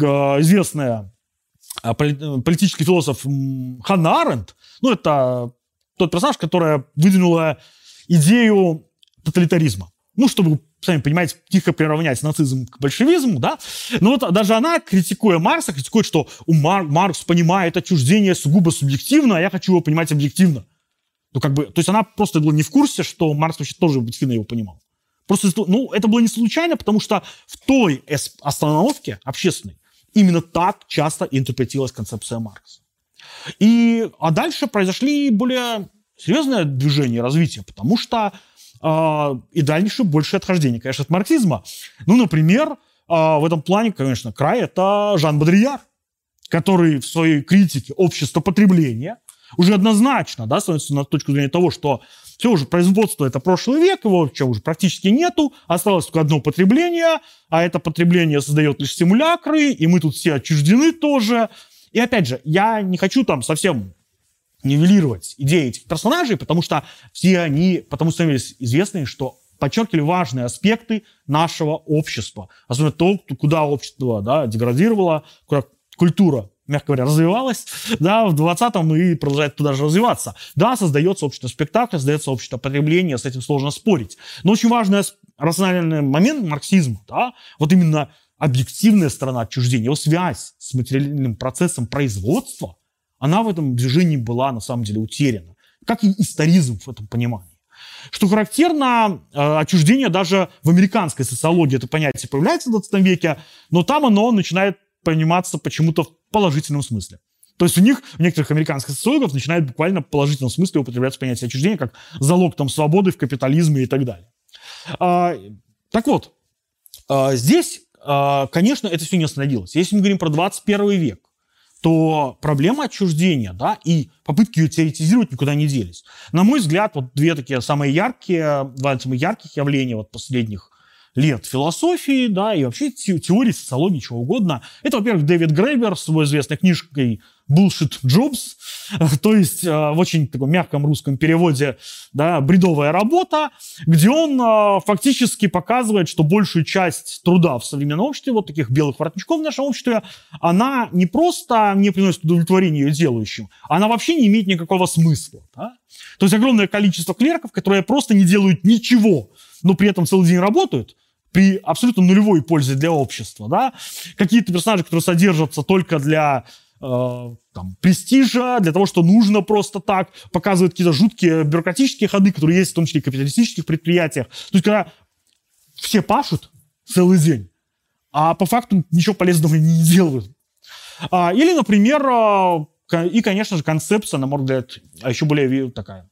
э, известная э, поли- политический философ Ханна Аренд, ну, это тот персонаж, которая выдвинула идею тоталитаризма. Ну, чтобы, сами понимаете, тихо приравнять нацизм к большевизму, да. Но вот даже она, критикуя Маркса, критикует, что у Мар- Маркс понимает отчуждение сугубо субъективно, а я хочу его понимать объективно. Ну, как бы, то есть она просто была не в курсе, что Маркс вообще тоже объективно его понимал. Просто, ну, это было не случайно, потому что в той остановке общественной именно так часто интерпретировалась концепция Маркса. И, а дальше произошли более серьезное движение, развитие, потому что и дальше больше отхождение, конечно, от марксизма. Ну, например, э, в этом плане, конечно, край это Жан Бодрияр, который в своей критике общества потребления уже однозначно да, становится на точку зрения того, что все уже производство это прошлый век, его вообще уже практически нету, осталось только одно потребление, а это потребление создает лишь симулякры, и мы тут все отчуждены тоже. И опять же, я не хочу там совсем нивелировать идеи этих персонажей, потому что все они, потому что становились известны, что подчеркивали важные аспекты нашего общества. Особенно то, куда общество да, деградировало, куда культура, мягко говоря, развивалась, да, в 20-м и продолжает туда же развиваться. Да, создается общество спектакля, создается общество потребления, с этим сложно спорить. Но очень важный рациональный момент марксизма, да, вот именно объективная сторона отчуждения, его связь с материальным процессом производства, она в этом движении была на самом деле утеряна. Как и историзм в этом понимании. Что характерно, э, отчуждение даже в американской социологии это понятие появляется в 20 веке, но там оно начинает пониматься почему-то в положительном смысле. То есть у них, у некоторых американских социологов начинает буквально в положительном смысле употребляться понятие отчуждения как залог там свободы в капитализме и так далее. А, так вот, а, здесь, а, конечно, это все не остановилось. Если мы говорим про 21 век, то проблема отчуждения, да, и попытки ее теоретизировать никуда не делись. На мой взгляд, вот две такие самые яркие, два самых ярких явления вот последних лет философии, да, и вообще те- теории, социологии, чего угодно. Это, во-первых, Дэвид Грейбер с его известной книжкой Bullshit Jobs, то есть э, в очень таком мягком русском переводе, да, бредовая работа, где он э, фактически показывает, что большую часть труда в современном обществе, вот таких белых воротничков в нашем обществе, она не просто не приносит удовлетворения ее делающим, она вообще не имеет никакого смысла. да. То есть огромное количество клерков, которые просто не делают ничего, но при этом целый день работают, при абсолютно нулевой пользе для общества, да, какие-то персонажи, которые содержатся только для там, престижа, для того, что нужно просто так, показывают какие-то жуткие бюрократические ходы, которые есть в том числе и в капиталистических предприятиях. То есть, когда все пашут целый день, а по факту ничего полезного не делают. А, или, например, а, и, конечно же, концепция, на мой взгляд, а еще более такая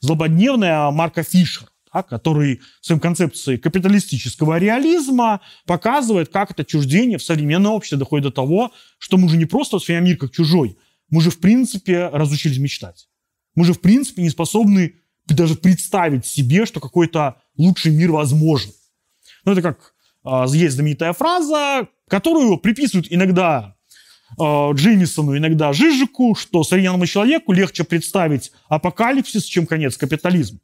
злободневная Марка Фишера, да, который своим концепцией капиталистического реализма показывает, как это отчуждение в современном обществе доходит до того, что мы уже не просто воспринимаем мир как чужой, мы же, в принципе, разучились мечтать. Мы же, в принципе, не способны даже представить себе, что какой-то лучший мир возможен. Ну, это как э, есть знаменитая фраза, которую приписывают иногда э, Джеймисону, иногда Жижику, что современному человеку легче представить апокалипсис, чем конец капитализма.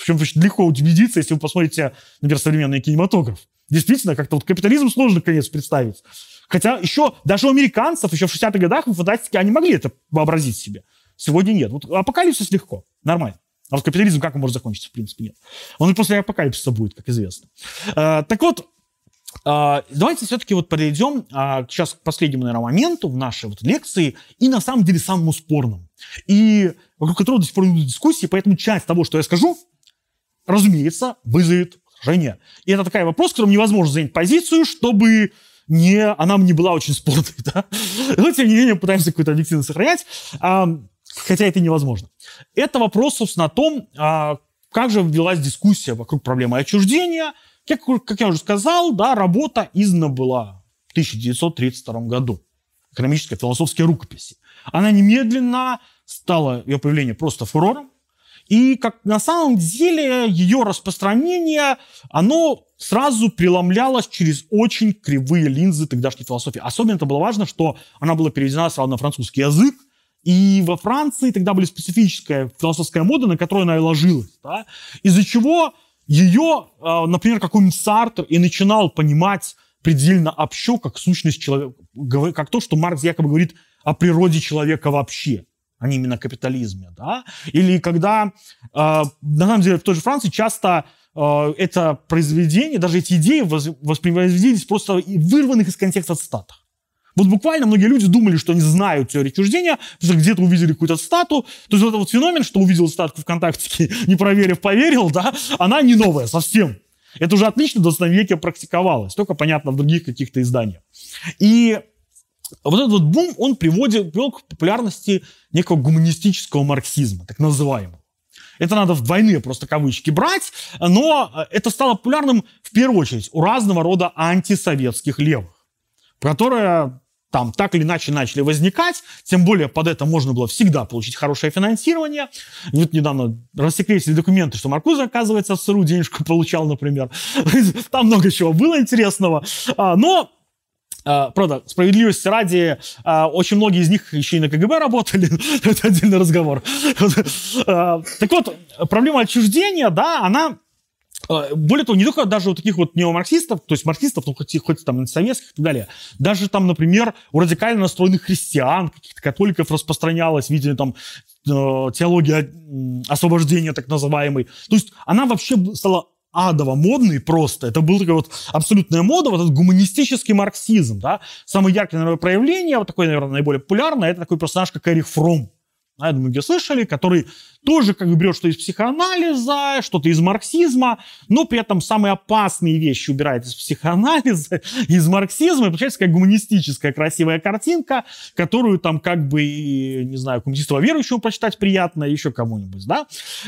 В чем легко убедиться, если вы посмотрите, например, современный кинематограф. Действительно, как-то вот капитализм сложно конец представить. Хотя еще даже у американцев еще в 60-х годах в фантастике они могли это вообразить себе. Сегодня нет. Вот апокалипсис легко, нормально. А вот капитализм как он может закончиться? В принципе, нет. Он и после апокалипсиса будет, как известно. А, так вот, а, давайте все-таки вот подойдем а, сейчас к последнему, наверное, моменту в нашей вот лекции и на самом деле самому спорному. И вокруг которого до сих пор идут дискуссии, поэтому часть того, что я скажу, разумеется, вызовет возражение. И это такой вопрос, которым невозможно занять позицию, чтобы не, она не была очень спорной, да? но тем не менее пытаемся какую-то объективность сохранять, хотя это невозможно. Это вопрос, собственно, о том, а, как же велась дискуссия вокруг проблемы отчуждения. Как, как я уже сказал, да, работа издана была в 1932 году. Экономическая философская рукописи. Она немедленно стала, ее появление просто фурором. И как на самом деле ее распространение, оно сразу преломлялось через очень кривые линзы тогдашней философии. Особенно это было важно, что она была переведена сразу на французский язык, и во Франции тогда была специфическая философская мода, на которую она и ложилась. Да? Из-за чего ее, а, например, какой-нибудь Сартер и начинал понимать предельно общо, как сущность человека, как то, что Маркс якобы говорит о природе человека вообще а не именно капитализме, да, или когда, э, на самом деле, в той же Франции часто э, это произведение, даже эти идеи воспроизводились просто вырванных из контекста цитатах. Вот буквально многие люди думали, что они знают теорию отчуждения, потому что где-то увидели какую-то стату. То есть вот этот вот феномен, что увидел статку ВКонтакте, не проверив, поверил, да, она не новая совсем. Это уже отлично в 20 веке практиковалось, только, понятно, в других каких-то изданиях. И вот этот вот бум, он приводит, привел к популярности некого гуманистического марксизма, так называемого. Это надо в двойные просто кавычки брать, но это стало популярным в первую очередь у разного рода антисоветских левых, которые там так или иначе начали возникать, тем более под это можно было всегда получить хорошее финансирование. Вот недавно рассекретили документы, что Маркуза, оказывается, в СРУ денежку получал, например. Там много чего было интересного. А, но правда, справедливости ради, uh, очень многие из них еще и на КГБ работали, это отдельный разговор. uh, так вот, проблема отчуждения, да, она более того, не только даже у таких вот неомарксистов, то есть марксистов, ну, хоть, хоть там советских и так далее, даже там, например, у радикально настроенных христиан, каких-то католиков распространялось, видели там теология освобождения так называемой. То есть она вообще стала адово модный просто. Это был такой вот абсолютная мода, вот этот гуманистический марксизм, да. Самое яркое, наверное, проявление, вот такое, наверное, наиболее популярное, это такой персонаж, как Эрих Фром я думаю, где слышали, который тоже как бы берет что из психоанализа, что-то из марксизма, но при этом самые опасные вещи убирает из психоанализа, из марксизма, и получается как гуманистическая красивая картинка, которую там как бы, не знаю, коммунистного верующего прочитать приятно, еще кому-нибудь, да?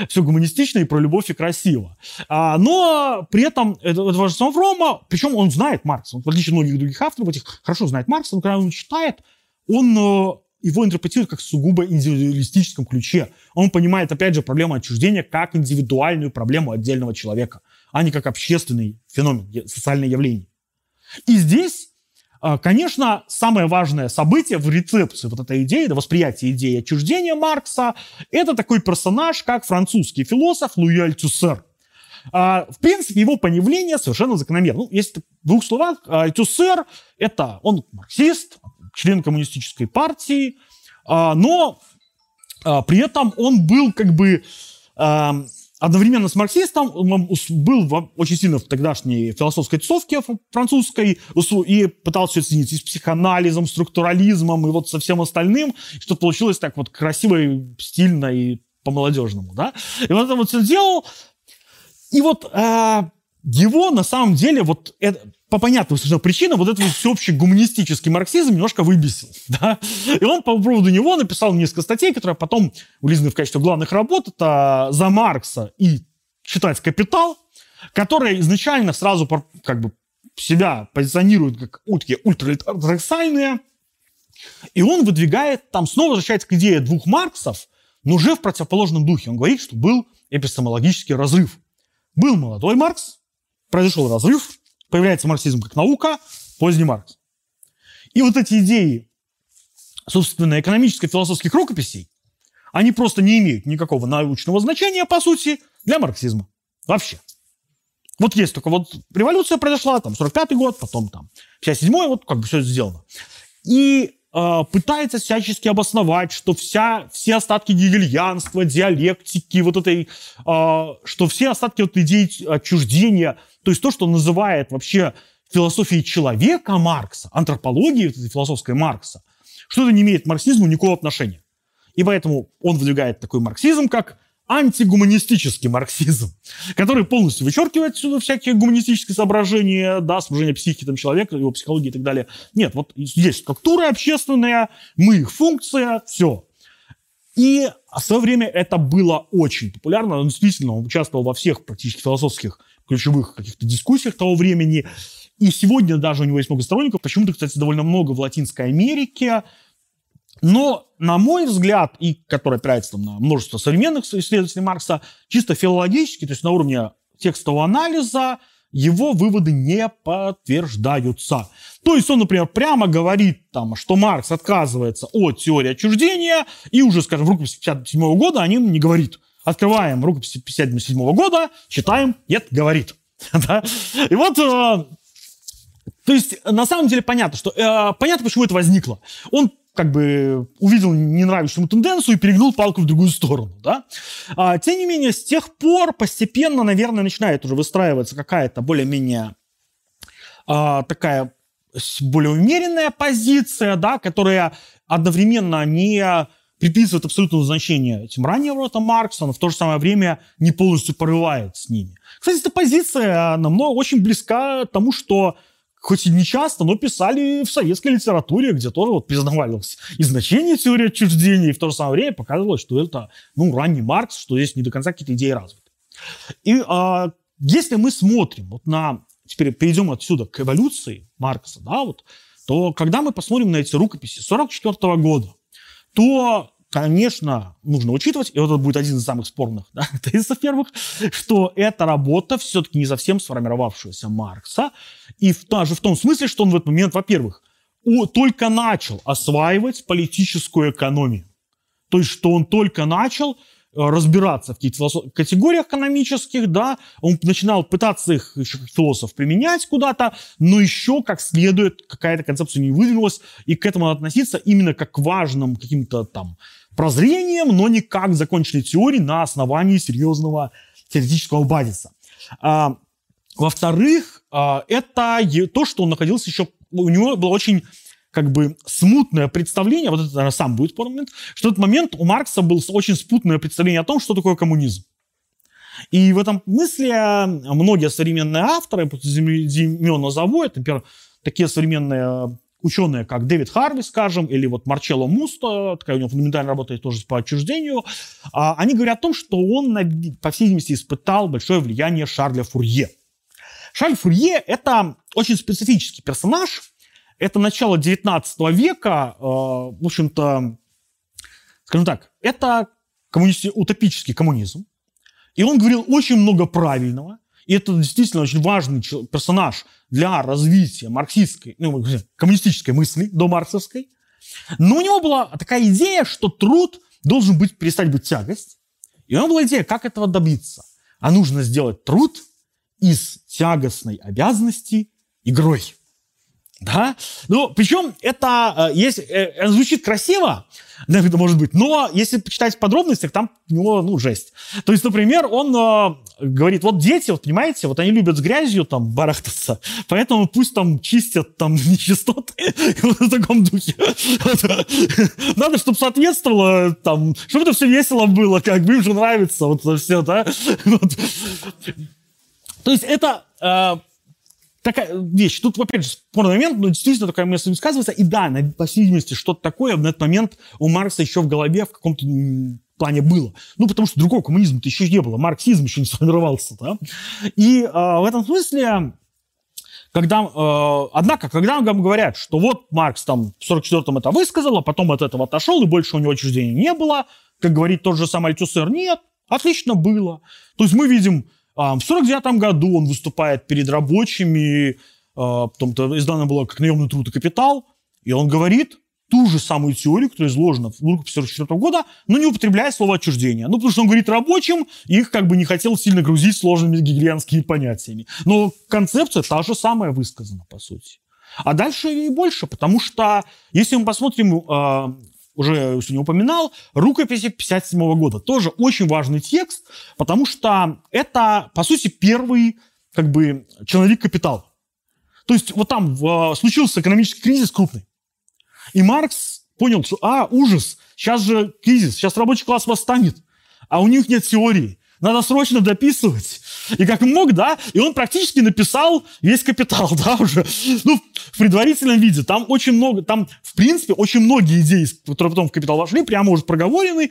Все гуманистично и про любовь и красиво. А, но при этом это, это же Фрома, причем он знает Маркса, он, в отличие от многих других авторов, этих хорошо знает Маркса, но когда он читает, он э, его интерпретирует как сугубо индивидуалистическом ключе. Он понимает, опять же, проблему отчуждения как индивидуальную проблему отдельного человека, а не как общественный феномен, социальное явление. И здесь, а, конечно, самое важное событие в рецепции вот этой идеи, да, восприятия идеи отчуждения Маркса, это такой персонаж, как французский философ Луи Альтюсер. А, в принципе, его появление совершенно закономерно. Ну, если в двух словах, Альтюсер – это он марксист, член коммунистической партии, а, но а, при этом он был как бы а, одновременно с марксистом, он был очень сильно в тогдашней философской тусовке французской и пытался все соединить и с психоанализом, структурализмом и вот со всем остальным, что получилось так вот красиво и стильно и по-молодежному, да. И вот это вот все делал. И вот его на самом деле вот это, по понятным совершенно причинам вот этот всеобщий гуманистический марксизм немножко выбесил. Да? И он по поводу него написал несколько статей, которые потом улизаны в качестве главных работ. Это «За Маркса» и «Читать капитал», которые изначально сразу как бы себя позиционируют как такие ультраортодоксальные. И он выдвигает, там снова возвращается к идее двух Марксов, но уже в противоположном духе. Он говорит, что был эпистемологический разрыв. Был молодой Маркс, произошел разрыв, появляется марксизм как наука, поздний Маркс. И вот эти идеи, собственно, экономическо-философских рукописей, они просто не имеют никакого научного значения, по сути, для марксизма. Вообще. Вот есть только вот революция произошла, там, 45-й год, потом там 57-й, вот как бы все сделано. И э, пытается всячески обосновать, что вся, все остатки гегельянства, диалектики, вот этой, э, что все остатки вот идей отчуждения, то есть то, что называет вообще философией человека Маркса, антропологией философской Маркса, что это не имеет к марксизму никакого отношения. И поэтому он выдвигает такой марксизм, как антигуманистический марксизм, который полностью вычеркивает отсюда всякие гуманистические соображения, да, соображения психики там, человека, его психологии и так далее. Нет, вот есть структура общественная, мы их функция, все. И в свое время это было очень популярно. Он действительно участвовал во всех практически философских ключевых каких-то дискуссиях того времени. И сегодня даже у него есть много сторонников. Почему-то, кстати, довольно много в Латинской Америке. Но, на мой взгляд, и который опирается там, на множество современных исследователей Маркса, чисто филологически, то есть на уровне текстового анализа, его выводы не подтверждаются. То есть он, например, прямо говорит, там, что Маркс отказывается от теории отчуждения, и уже, скажем, в рукописи 57 года о нем не говорит. Открываем рукопись 57 года, читаем, нет, говорит. И вот э, то есть, на самом деле, понятно, что э, понятно, почему это возникло. Он как бы увидел не нравящую тенденцию и перегнул палку в другую сторону, да. А, тем не менее, с тех пор постепенно, наверное, начинает уже выстраиваться какая-то более-менее а, такая более умеренная позиция, да, которая одновременно не приписывает абсолютного значения этим ранним работам Маркса, но в то же самое время не полностью порывает с ними. Кстати, эта позиция намного очень близка тому, что хоть и не часто, но писали в советской литературе, где тоже вот признавалось и значение теории отчуждения, и в то же самое время показывалось, что это ну, ранний Маркс, что здесь не до конца какие-то идеи развиты. И а, если мы смотрим вот на... Теперь перейдем отсюда к эволюции Маркса, да, вот, то когда мы посмотрим на эти рукописи 44 года, то конечно, нужно учитывать, и вот это будет один из самых спорных да, тезисов первых, что эта работа все-таки не совсем сформировавшаяся Маркса, и в, даже в том смысле, что он в этот момент, во-первых, только начал осваивать политическую экономию. То есть, что он только начал э, разбираться в каких-то категориях экономических, да, он начинал пытаться их еще как философ применять куда-то, но еще как следует какая-то концепция не выдвинулась, и к этому относиться именно как к важным каким-то там прозрением, но не как законченной теории на основании серьезного теоретического базиса. А, во-вторых, а, это то, что он находился еще... У него было очень как бы смутное представление, вот это, наверное, сам будет спорный момент, что в этот момент у Маркса было очень спутное представление о том, что такое коммунизм. И в этом смысле многие современные авторы, назову, это, например, такие современные ученые, как Дэвид Харви, скажем, или вот Марчелло Мусто, такая у него фундаментальная работа тоже по отчуждению, а, они говорят о том, что он, по всей видимости, испытал большое влияние Шарля Фурье. Шарль Фурье – это очень специфический персонаж, это начало 19 века, э, в общем-то, скажем так, это коммунисти, утопический коммунизм, и он говорил очень много правильного, и это действительно очень важный персонаж для развития марксистской, ну, коммунистической мысли до марксовской. Но у него была такая идея, что труд должен быть, перестать быть тягость. И у него была идея, как этого добиться. А нужно сделать труд из тягостной обязанности игрой. Да? Ну, причем это э, есть, э, звучит красиво, это может быть, но если почитать в подробностях, там у него, ну, жесть. То есть, например, он э, говорит, вот дети, вот понимаете, вот они любят с грязью там барахтаться, поэтому пусть там чистят там нечистоты, в таком духе. Надо, чтобы соответствовало там, чтобы это все весело было, как бы им же нравится вот это все, да. То есть это э, такая вещь. Тут, опять же, спорный момент, но действительно такая мысль высказывается. И да, на, по всей видимости, что-то такое в этот момент у Маркса еще в голове в каком-то плане было. Ну, потому что другого коммунизма-то еще не было. Марксизм еще не сформировался. Да? И э, в этом смысле когда, э, однако, когда нам говорят, что вот Маркс там в 44-м это высказал, а потом от этого отошел, и больше у него отчуждения не было, как говорит тот же самый Альтюсер, нет, отлично было. То есть мы видим, э, в 49 году он выступает перед рабочими, э, потом-то издано было как наемный труд и капитал, и он говорит, ту же самую теорию, которая изложена в рукописи 1944 года, но не употребляя слово отчуждение. Ну, потому что он говорит рабочим, их как бы не хотел сильно грузить сложными гегельянскими понятиями. Но концепция та же самая высказана, по сути. А дальше и больше, потому что, если мы посмотрим, э, уже сегодня упоминал, рукописи 57 года. Тоже очень важный текст, потому что это, по сути, первый как бы человек-капитал. То есть вот там э, случился экономический кризис крупный. И Маркс понял, что, а, ужас, сейчас же кризис, сейчас рабочий класс восстанет, а у них нет теории. Надо срочно дописывать. И как мог, да, и он практически написал весь капитал, да, уже, ну, в предварительном виде. Там очень много, там, в принципе, очень многие идеи, которые потом в капитал вошли, прямо уже проговорены,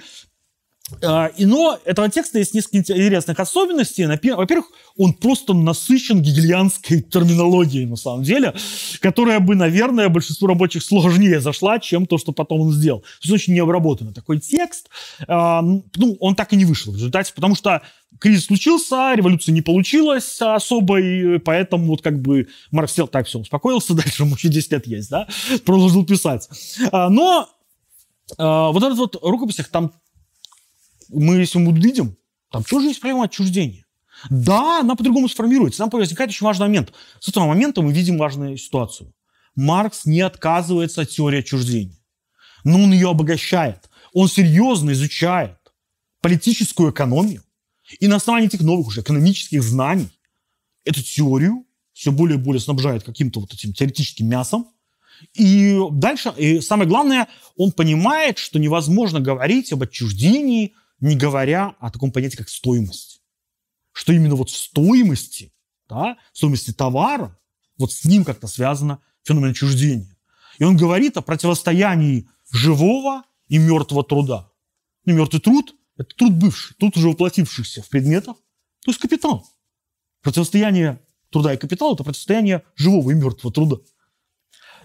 и, но этого текста есть несколько интересных особенностей. Во-первых, он просто насыщен гегельянской терминологией, на самом деле, которая бы, наверное, большинству рабочих сложнее зашла, чем то, что потом он сделал. То есть очень необработанный такой текст. А, ну, он так и не вышел в результате, потому что кризис случился, революция не получилась особой, поэтому вот как бы Маркс сел так, все, успокоился, дальше ему еще 10 лет есть, да, продолжил писать. А, но вот этот вот рукописях там мы, если мы увидим, там тоже есть проблема отчуждения. Да, она по-другому сформируется. Там возникает очень важный момент. С этого момента мы видим важную ситуацию. Маркс не отказывается от теории отчуждения. Но он ее обогащает. Он серьезно изучает политическую экономию. И на основании этих новых уже экономических знаний эту теорию все более и более снабжает каким-то вот этим теоретическим мясом. И дальше, и самое главное, он понимает, что невозможно говорить об отчуждении не говоря о таком понятии, как стоимость. Что именно вот в стоимости, да, стоимости товара, вот с ним как-то связано феномен отчуждения. И он говорит о противостоянии живого и мертвого труда. Ну, мертвый труд – это труд бывший, труд уже воплотившийся в предметах, то есть капитал. Противостояние труда и капитала – это противостояние живого и мертвого труда.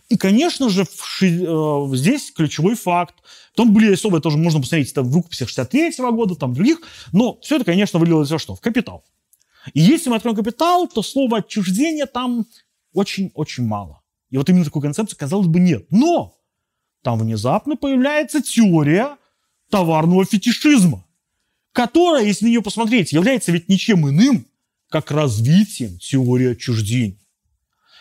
И, конечно же, э, здесь ключевой факт. Потом были особые, тоже можно посмотреть, это в рукописях 63 -го года, там других. Но все это, конечно, вылилось во что? В капитал. И если мы откроем капитал, то слово отчуждение там очень-очень мало. И вот именно такой концепции, казалось бы, нет. Но там внезапно появляется теория товарного фетишизма, которая, если на нее посмотреть, является ведь ничем иным, как развитием теории отчуждения.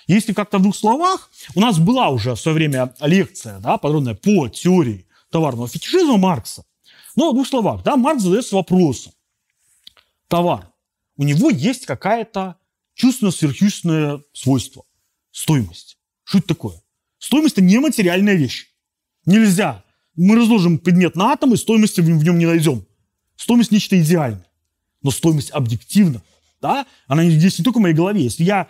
Если как-то в двух словах, у нас была уже в свое время лекция, да, подробная по теории товарного фетишизма Маркса. Но в двух словах, да, Маркс задается вопросом. Товар. У него есть какая-то чувственно-сверхчувственное свойство. Стоимость. Что это такое? Стоимость – это нематериальная вещь. Нельзя. Мы разложим предмет на атомы, стоимости в нем не найдем. Стоимость – нечто идеальное. Но стоимость объективна. Да? Она есть не только в моей голове. Если я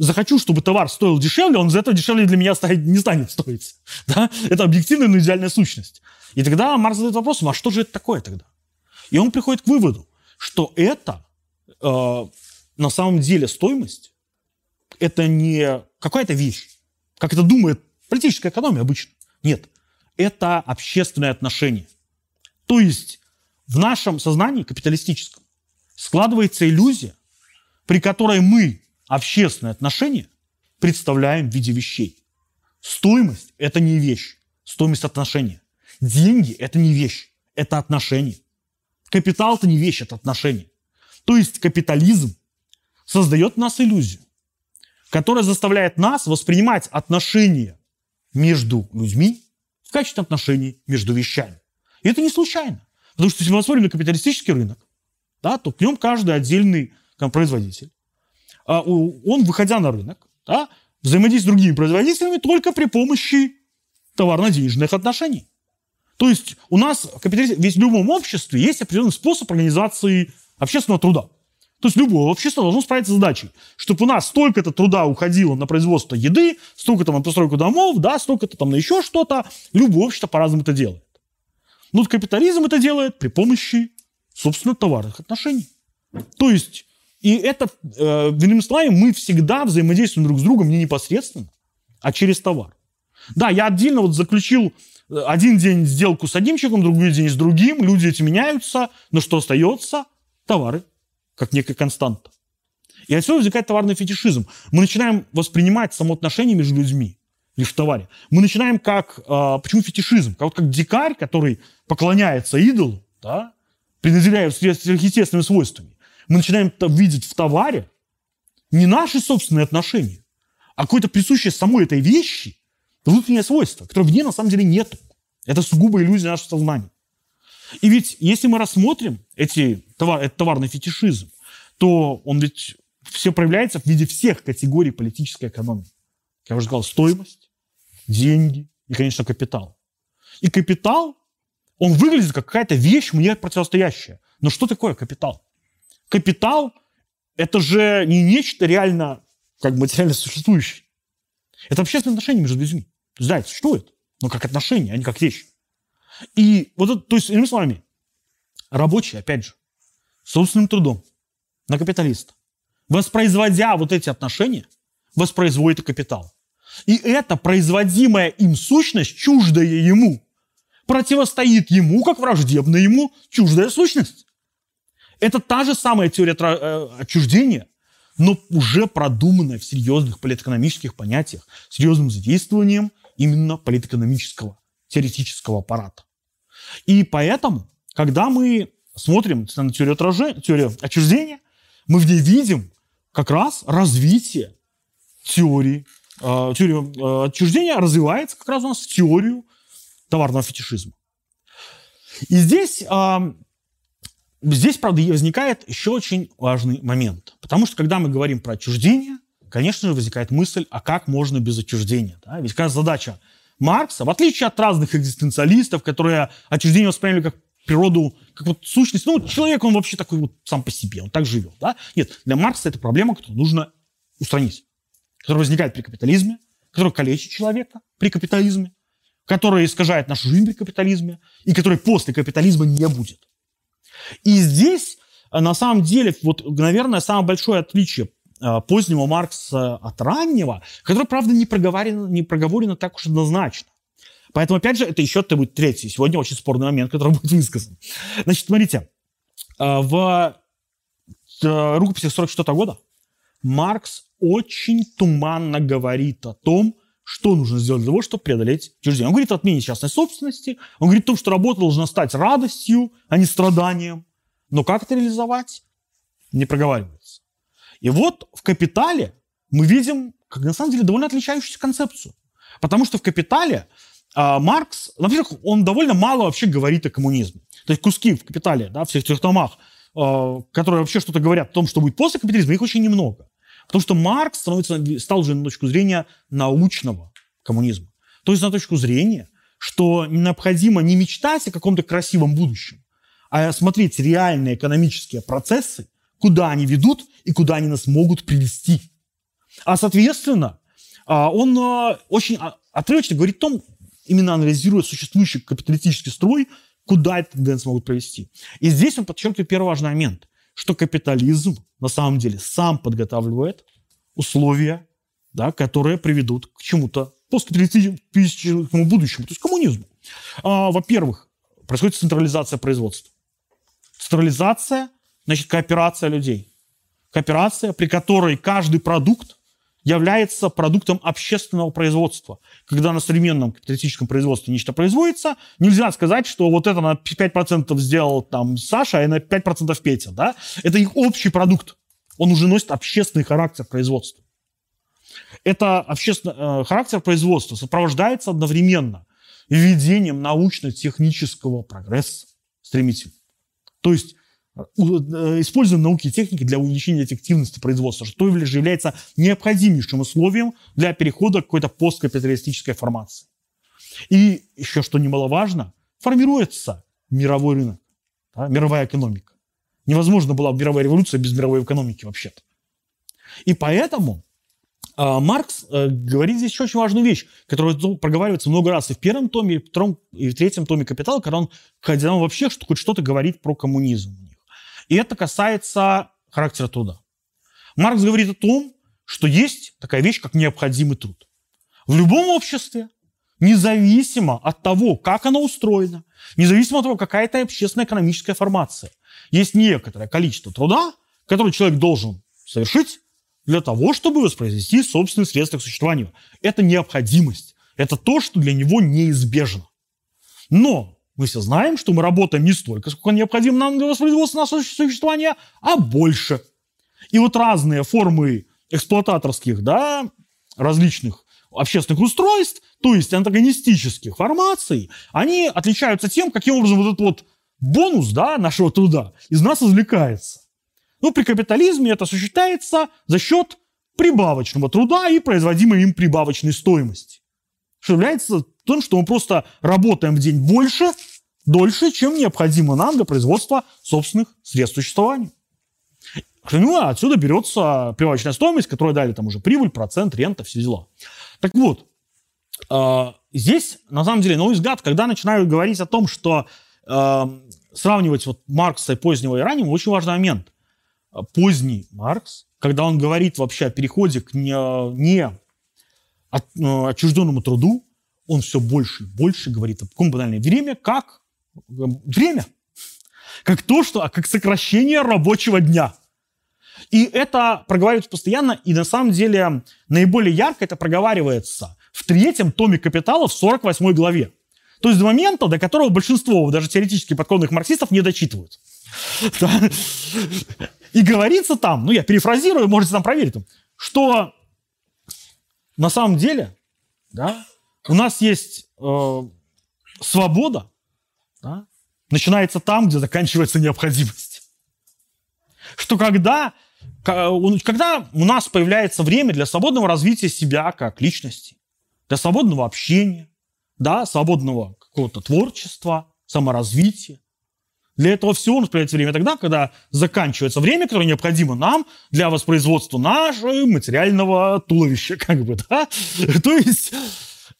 захочу, чтобы товар стоил дешевле, он за это дешевле для меня не станет стоить. Да? Это объективная, но идеальная сущность. И тогда Марс задает вопрос, а что же это такое тогда? И он приходит к выводу, что это э, на самом деле стоимость, это не какая-то вещь, как это думает политическая экономия обычно. Нет, это общественное отношение. То есть в нашем сознании капиталистическом складывается иллюзия, при которой мы общественные отношения представляем в виде вещей. Стоимость – это не вещь, стоимость отношения. Деньги – это не вещь, это отношения. Капитал – это не вещь, это отношения. То есть капитализм создает в нас иллюзию, которая заставляет нас воспринимать отношения между людьми в качестве отношений между вещами. И это не случайно. Потому что если мы посмотрим на капиталистический рынок, да, то к нем каждый отдельный производитель он, выходя на рынок, да, взаимодействует с другими производителями только при помощи товарно-денежных отношений. То есть у нас ведь в любом обществе есть определенный способ организации общественного труда. То есть любое общество должно справиться с задачей, чтобы у нас столько-то труда уходило на производство еды, столько-то на постройку домов, да, столько-то там на еще что-то. Любое общество по-разному это делает. Но капитализм это делает при помощи, собственно, товарных отношений. То есть, и это, э, иными словами, мы всегда взаимодействуем друг с другом не непосредственно, а через товар. Да, я отдельно вот заключил э, один день сделку с одним человеком, другой день с другим, люди эти меняются, но что остается? Товары как некая константа. И отсюда возникает товарный фетишизм. Мы начинаем воспринимать самоотношения между людьми лишь в товаре. Мы начинаем как... Э, почему фетишизм? Как, вот как дикарь, который поклоняется идолу, да, пренаделяя сверхъестественными свойствами. Мы начинаем видеть в товаре не наши собственные отношения, а какое-то присущее самой этой вещи внутреннее свойство, которое в ней на самом деле нет. Это сугубо иллюзия нашего сознания. И ведь если мы рассмотрим эти товар, этот товарный фетишизм, то он ведь все проявляется в виде всех категорий политической экономии. Я уже сказал, стоимость, деньги и, конечно, капитал. И капитал, он выглядит как какая-то вещь мне противостоящая. Но что такое капитал? Капитал – это же не нечто реально, как материально существующее. Это общественные отношения между людьми. Знаете, это? Ну, как отношения, а не как вещь. И вот это, то есть, иными словами, рабочий, опять же, собственным трудом на капиталиста, воспроизводя вот эти отношения, воспроизводит и капитал. И эта производимая им сущность, чуждая ему, противостоит ему, как враждебная ему, чуждая сущность. Это та же самая теория э, отчуждения, но уже продуманная в серьезных политэкономических понятиях, серьезным задействованием именно политэкономического теоретического аппарата. И поэтому, когда мы смотрим на теорию, отражения, теорию отчуждения, мы в ней видим как раз развитие теории. Э, теория э, отчуждения развивается как раз у нас в теорию товарного фетишизма. И здесь, э, здесь, правда, возникает еще очень важный момент. Потому что, когда мы говорим про отчуждение, конечно же, возникает мысль, а как можно без отчуждения? Да? Ведь какая задача Маркса, в отличие от разных экзистенциалистов, которые отчуждение восприняли как природу, как вот сущность, ну, человек, он вообще такой вот сам по себе, он так живет, да? Нет, для Маркса это проблема, которую нужно устранить, которая возникает при капитализме, которая калечит человека при капитализме, которая искажает нашу жизнь при капитализме и которой после капитализма не будет. И здесь, на самом деле, вот, наверное, самое большое отличие Э, позднего Маркса от раннего, которое, правда, не проговорено, не проговорено так уж однозначно. Поэтому, опять же, это еще это будет третий, сегодня очень спорный момент, который будет высказан. Значит, смотрите, э, в э, рукописи 44 года Маркс очень туманно говорит о том, что нужно сделать для того, чтобы преодолеть отчуждение. Он говорит о отмене частной собственности, он говорит о том, что работа должна стать радостью, а не страданием. Но как это реализовать, не проговаривается. И вот в «Капитале» мы видим, как на самом деле, довольно отличающуюся концепцию. Потому что в «Капитале» э, Маркс, во-первых, он довольно мало вообще говорит о коммунизме. То есть куски в «Капитале», да, всех трех томах, э, которые вообще что-то говорят о том, что будет после капитализма, их очень немного. Потому что Маркс становится, стал уже на точку зрения научного коммунизма. То есть на точку зрения, что необходимо не мечтать о каком-то красивом будущем, а смотреть реальные экономические процессы, куда они ведут и куда они нас могут привести. А, соответственно, а, он а, очень отрывочно говорит о том, именно анализируя существующий капиталистический строй, куда эти тенденции могут привести. И здесь он подчеркивает первый важный момент, что капитализм на самом деле сам подготавливает условия, да, которые приведут к чему-то посткапиталистическому будущему, то есть коммунизму. А, во-первых, происходит централизация производства. Централизация, значит, кооперация людей кооперация, при которой каждый продукт является продуктом общественного производства. Когда на современном капиталистическом производстве нечто производится, нельзя сказать, что вот это на 5% сделал там Саша, а на 5% Петя. Да? Это их общий продукт. Он уже носит общественный характер производства. Это общественный э, характер производства сопровождается одновременно введением научно-технического прогресса стремительно. То есть Э, используем науки и техники для увеличения эффективности производства, что является необходимейшим условием для перехода к какой-то посткапиталистической формации. И еще, что немаловажно, формируется мировой рынок, да, мировая экономика. Невозможно была бы мировая революция без мировой экономики вообще-то. И поэтому э, Маркс э, говорит здесь еще очень важную вещь, которая проговаривается много раз и в первом томе, и в втором, и в третьем томе «Капитала», когда он, когда он вообще хоть что-то говорит про коммунизм. И это касается характера труда. Маркс говорит о том, что есть такая вещь, как необходимый труд. В любом обществе, независимо от того, как оно устроено, независимо от того, какая это общественная экономическая формация, есть некоторое количество труда, которое человек должен совершить для того, чтобы воспроизвести собственные средства к существованию. Это необходимость. Это то, что для него неизбежно. Но мы все знаем, что мы работаем не столько, сколько необходимо нам для воспроизводства нашего существования, а больше. И вот разные формы эксплуататорских, да, различных общественных устройств, то есть антагонистических формаций, они отличаются тем, каким образом вот этот вот бонус да, нашего труда из нас извлекается. Ну, при капитализме это осуществляется за счет прибавочного труда и производимой им прибавочной стоимости. Что является тем, что мы просто работаем в день больше, дольше, чем необходимо нам для производства собственных средств существования. Ну, а отсюда берется прибавочная стоимость, которая дали там уже прибыль, процент, рента, все дела. Так вот, э, здесь, на самом деле, на мой взгляд, когда начинают говорить о том, что э, сравнивать вот Маркса и позднего и раннего, очень важный момент. Поздний Маркс, когда он говорит вообще о переходе к не, не от, э, отчужденному труду, он все больше и больше говорит о каком банальном время, как время, как то, что, как сокращение рабочего дня – и это проговаривается постоянно, и на самом деле наиболее ярко это проговаривается в третьем томе «Капитала» в 48 главе. То есть до момента, до которого большинство даже теоретически подкованных марксистов не дочитывают. И говорится там, ну я перефразирую, можете там проверить, что на самом деле да, у нас есть э, свобода, да, начинается там, где заканчивается необходимость. Что когда когда у нас появляется время для свободного развития себя как личности, для свободного общения, да, свободного какого-то творчества, саморазвития. Для этого всего у нас появляется время тогда, когда заканчивается время, которое необходимо нам для воспроизводства нашего материального туловища, как бы, да. То есть,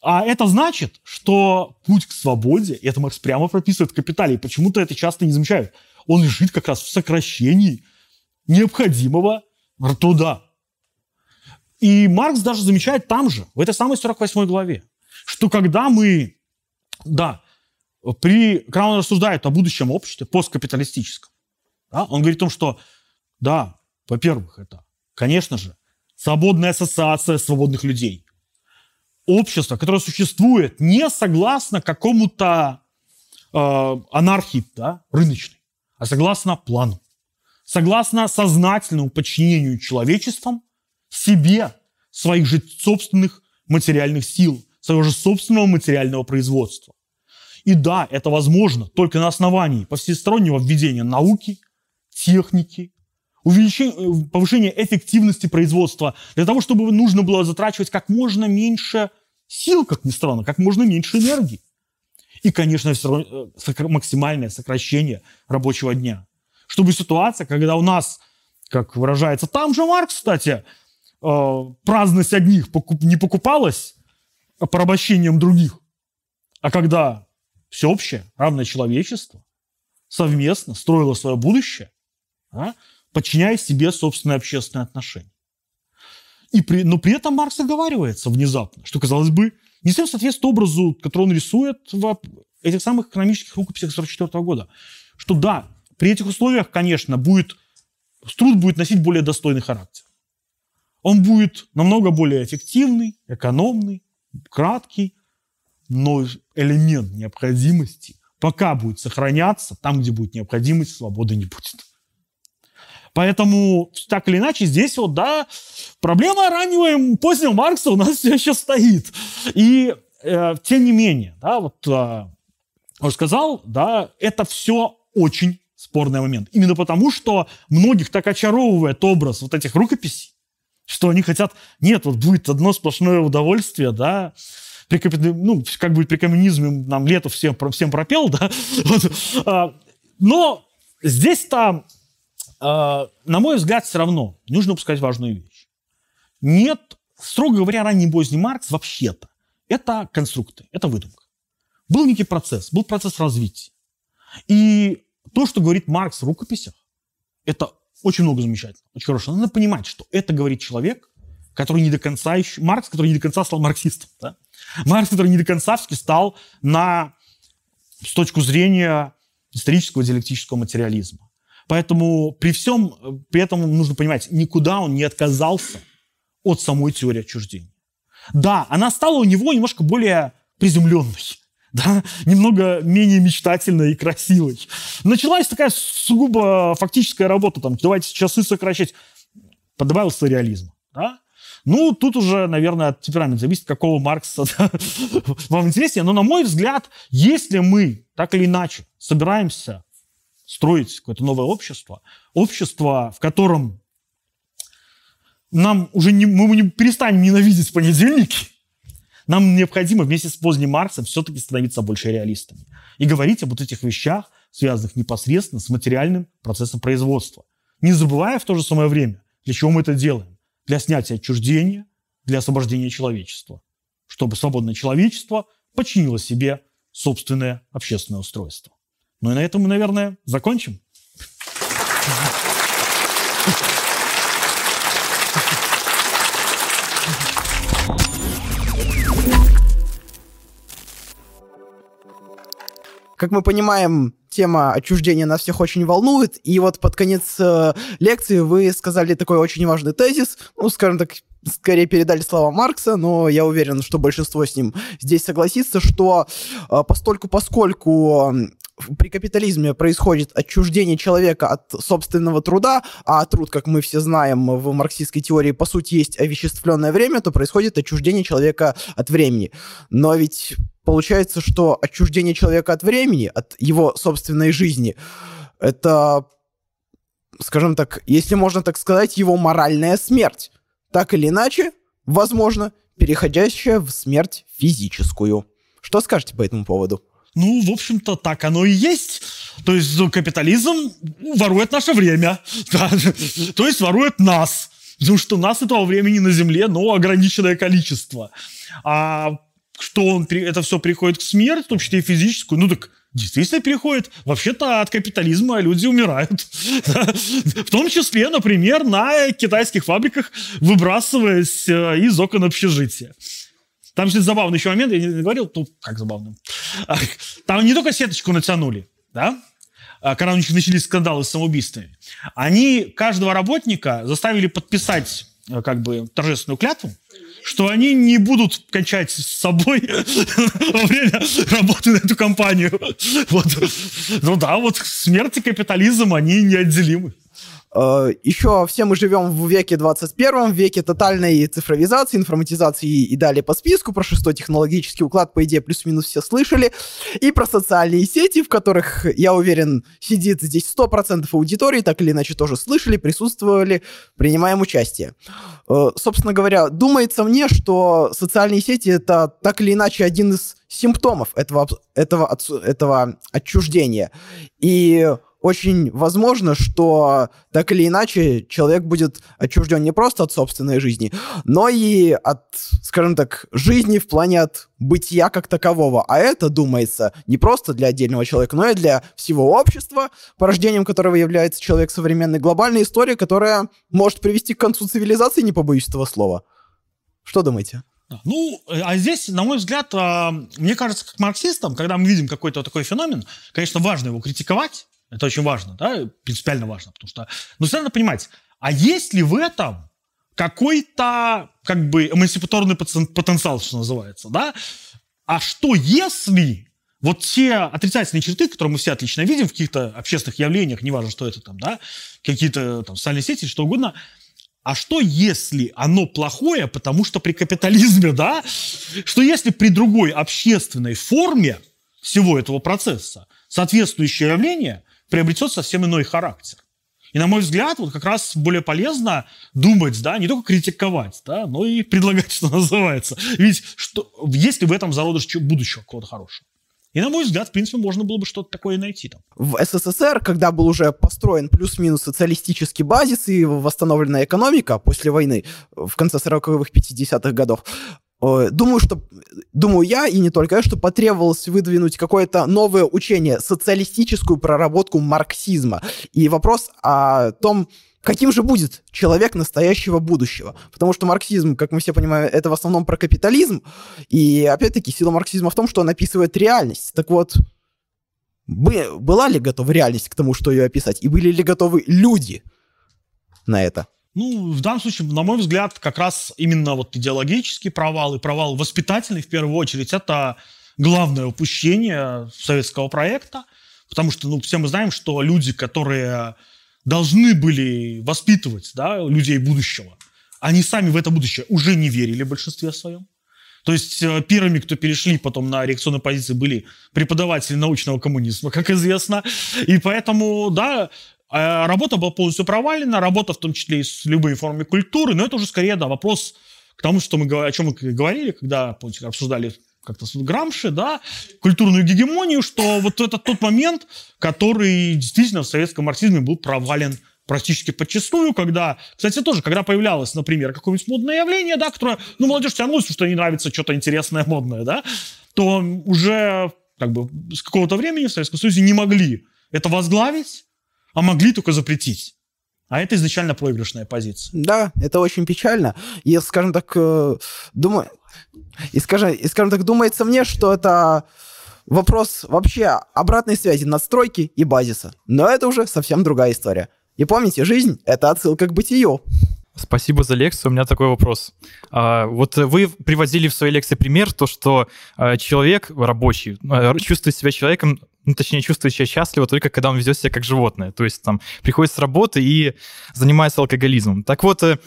а это значит, что путь к свободе, это Маркс прямо прописывает в «Капитале», и почему-то это часто не замечают, он лежит как раз в сокращении необходимого труда. И Маркс даже замечает там же, в этой самой 48 главе, что когда мы, да, при, когда он рассуждает о будущем обществе, посткапиталистическом, да, он говорит о том, что, да, во-первых, это, конечно же, свободная ассоциация свободных людей. Общество, которое существует не согласно какому-то э, анархии да, рыночной, а согласно плану согласно сознательному подчинению человечеством себе своих же собственных материальных сил, своего же собственного материального производства. И да, это возможно только на основании всестороннего введения науки, техники, увеличения, э, повышения эффективности производства, для того, чтобы нужно было затрачивать как можно меньше сил, как ни странно, как можно меньше энергии. И, конечно, э, максимальное сокращение рабочего дня. Чтобы ситуация, когда у нас, как выражается там же Маркс, кстати, э, праздность одних не покупалась порабощением других, а когда всеобщее, равное человечество совместно строило свое будущее, а, подчиняя себе собственные общественные отношения. И при, но при этом Маркс оговаривается внезапно, что, казалось бы, не совсем соответствует образу, который он рисует в этих самых экономических рукописях 1944 года. Что да, при этих условиях, конечно, будет, труд будет носить более достойный характер. Он будет намного более эффективный, экономный, краткий, но элемент необходимости пока будет сохраняться, там, где будет необходимость, свободы не будет. Поэтому, так или иначе, здесь вот, да, проблема раннего и позднего Маркса у нас все еще стоит. И, э, тем не менее, да, вот, э, он сказал, да, это все очень спорный момент. Именно потому, что многих так очаровывает образ вот этих рукописей, что они хотят, нет, вот будет одно сплошное удовольствие, да, при, ну, как бы при коммунизме нам лето всем, всем пропел, да, вот, а, но здесь-то на мой взгляд, все равно нужно упускать важную вещь. Нет, строго говоря, ранний поздний Маркс вообще-то это конструкты, это выдумка. Был некий процесс, был процесс развития. И то, что говорит Маркс в рукописях, это очень много замечательно, очень хорошо. Надо понимать, что это говорит человек, который не до конца еще... Маркс, который не до конца стал марксистом. Да? Маркс, который не до конца стал на, с точки зрения исторического диалектического материализма. Поэтому при всем, при этом нужно понимать, никуда он не отказался от самой теории отчуждения. Да, она стала у него немножко более приземленной, да, немного менее мечтательной и красивой. Началась такая сугубо фактическая работа, там, давайте часы сокращать. Добавился реализм. Да? Ну, тут уже, наверное, от темперамента зависит, какого Маркса да, вам интереснее. Но, на мой взгляд, если мы так или иначе собираемся строить какое-то новое общество, общество, в котором нам уже не, мы не перестанем ненавидеть понедельники, нам необходимо вместе с поздним Марксом все-таки становиться больше реалистами и говорить об вот этих вещах, связанных непосредственно с материальным процессом производства. Не забывая в то же самое время, для чего мы это делаем. Для снятия отчуждения, для освобождения человечества. Чтобы свободное человечество подчинило себе собственное общественное устройство. Ну и на этом мы, наверное, закончим. Как мы понимаем, тема отчуждения нас всех очень волнует, и вот под конец э, лекции вы сказали такой очень важный тезис, ну, скажем так, скорее передали слова Маркса, но я уверен, что большинство с ним здесь согласится, что э, постольку, поскольку при капитализме происходит отчуждение человека от собственного труда, а труд, как мы все знаем в марксистской теории, по сути, есть овеществленное время, то происходит отчуждение человека от времени. Но ведь получается, что отчуждение человека от времени, от его собственной жизни, это, скажем так, если можно так сказать, его моральная смерть. Так или иначе, возможно, переходящая в смерть физическую. Что скажете по этому поводу? Ну, в общем-то, так оно и есть. То есть ну, капитализм ворует наше время. Да. То есть ворует нас. Потому что у нас этого времени на Земле, ну, ограниченное количество. А что он, это все приходит к смерти, в том числе и физическую, ну так действительно переходит. Вообще-то от капитализма люди умирают. В том числе, например, на китайских фабриках, выбрасываясь э, из окон общежития. Там же забавный еще момент, я не говорил, тут как забавно. Там не только сеточку натянули, да, а, когда у них начались скандалы с самоубийствами. Они каждого работника заставили подписать э, как бы торжественную клятву, что они не будут качать с собой во время работы на эту компанию. Ну да, вот смерть и капитализм, они неотделимы. Э, Еще все мы живем в веке 21, в веке тотальной цифровизации, информатизации и далее по списку. Про шестой технологический уклад, по идее, плюс-минус все слышали. И про социальные сети, в которых, я уверен, сидит здесь 100% аудитории, так или иначе тоже слышали, присутствовали, принимаем участие. Э, собственно говоря, думается мне, что социальные сети это так или иначе один из симптомов этого, этого, этого отчуждения. И очень возможно, что так или иначе человек будет отчужден не просто от собственной жизни, но и от, скажем так, жизни в плане от бытия как такового. А это, думается, не просто для отдельного человека, но и для всего общества, порождением которого является человек современной глобальной истории, которая может привести к концу цивилизации, не побоюсь этого слова. Что думаете? Ну, а здесь, на мой взгляд, а, мне кажется, как марксистам, когда мы видим какой-то такой феномен, конечно, важно его критиковать, это очень важно, да, принципиально важно, потому что, ну, надо понимать, а есть ли в этом какой-то, как бы, эмансипаторный потенциал, что называется, да? А что если вот те отрицательные черты, которые мы все отлично видим в каких-то общественных явлениях, неважно, что это там, да, какие-то там социальные сети, что угодно, а что если оно плохое, потому что при капитализме, да, что если при другой общественной форме всего этого процесса соответствующее явление приобретет совсем иной характер. И, на мой взгляд, вот как раз более полезно думать, да, не только критиковать, да, но и предлагать, что называется. Ведь что, есть ли в этом зародыш будущего какого-то хорошего? И, на мой взгляд, в принципе, можно было бы что-то такое найти там. В СССР, когда был уже построен плюс-минус социалистический базис и восстановлена экономика после войны в конце 40-х, 50-х годов, Думаю, что, думаю я, и не только я, что потребовалось выдвинуть какое-то новое учение, социалистическую проработку марксизма. И вопрос о том, каким же будет человек настоящего будущего. Потому что марксизм, как мы все понимаем, это в основном про капитализм. И опять-таки сила марксизма в том, что он описывает реальность. Так вот, была ли готова реальность к тому, что ее описать? И были ли готовы люди на это? Ну, в данном случае, на мой взгляд, как раз именно вот идеологический провал и провал воспитательный, в первую очередь, это главное упущение советского проекта. Потому что, ну, все мы знаем, что люди, которые должны были воспитывать да, людей будущего, они сами в это будущее уже не верили в большинстве своем. То есть э, первыми, кто перешли потом на реакционные позиции, были преподаватели научного коммунизма, как известно. И поэтому, да, работа была полностью провалена, работа в том числе и с любыми формами культуры, но это уже скорее, да, вопрос к тому, что мы, о чем мы говорили, когда, помните, обсуждали как-то Грамши, да, культурную гегемонию, что вот это тот момент, который действительно в советском марксизме был провален практически подчастую, когда, кстати, тоже, когда появлялось, например, какое-нибудь модное явление, да, которое, ну, молодежь тянулась, что ей нравится что-то интересное, модное, да, то уже как бы с какого-то времени в Советском Союзе не могли это возглавить, а могли только запретить. А это изначально проигрышная позиция. Да, это очень печально. И, скажем так, э, думаю, и, скажем, и, скажем так, думается мне, что это вопрос вообще обратной связи настройки и базиса. Но это уже совсем другая история. И помните, жизнь — это отсылка к бытию. Спасибо за лекцию. У меня такой вопрос. А, вот вы приводили в своей лекции пример, то, что а, человек рабочий а, чувствует себя человеком, ну, точнее, чувствует себя счастливо только когда он ведет себя как животное. То есть там приходит с работы и занимается алкоголизмом. Так вот, э,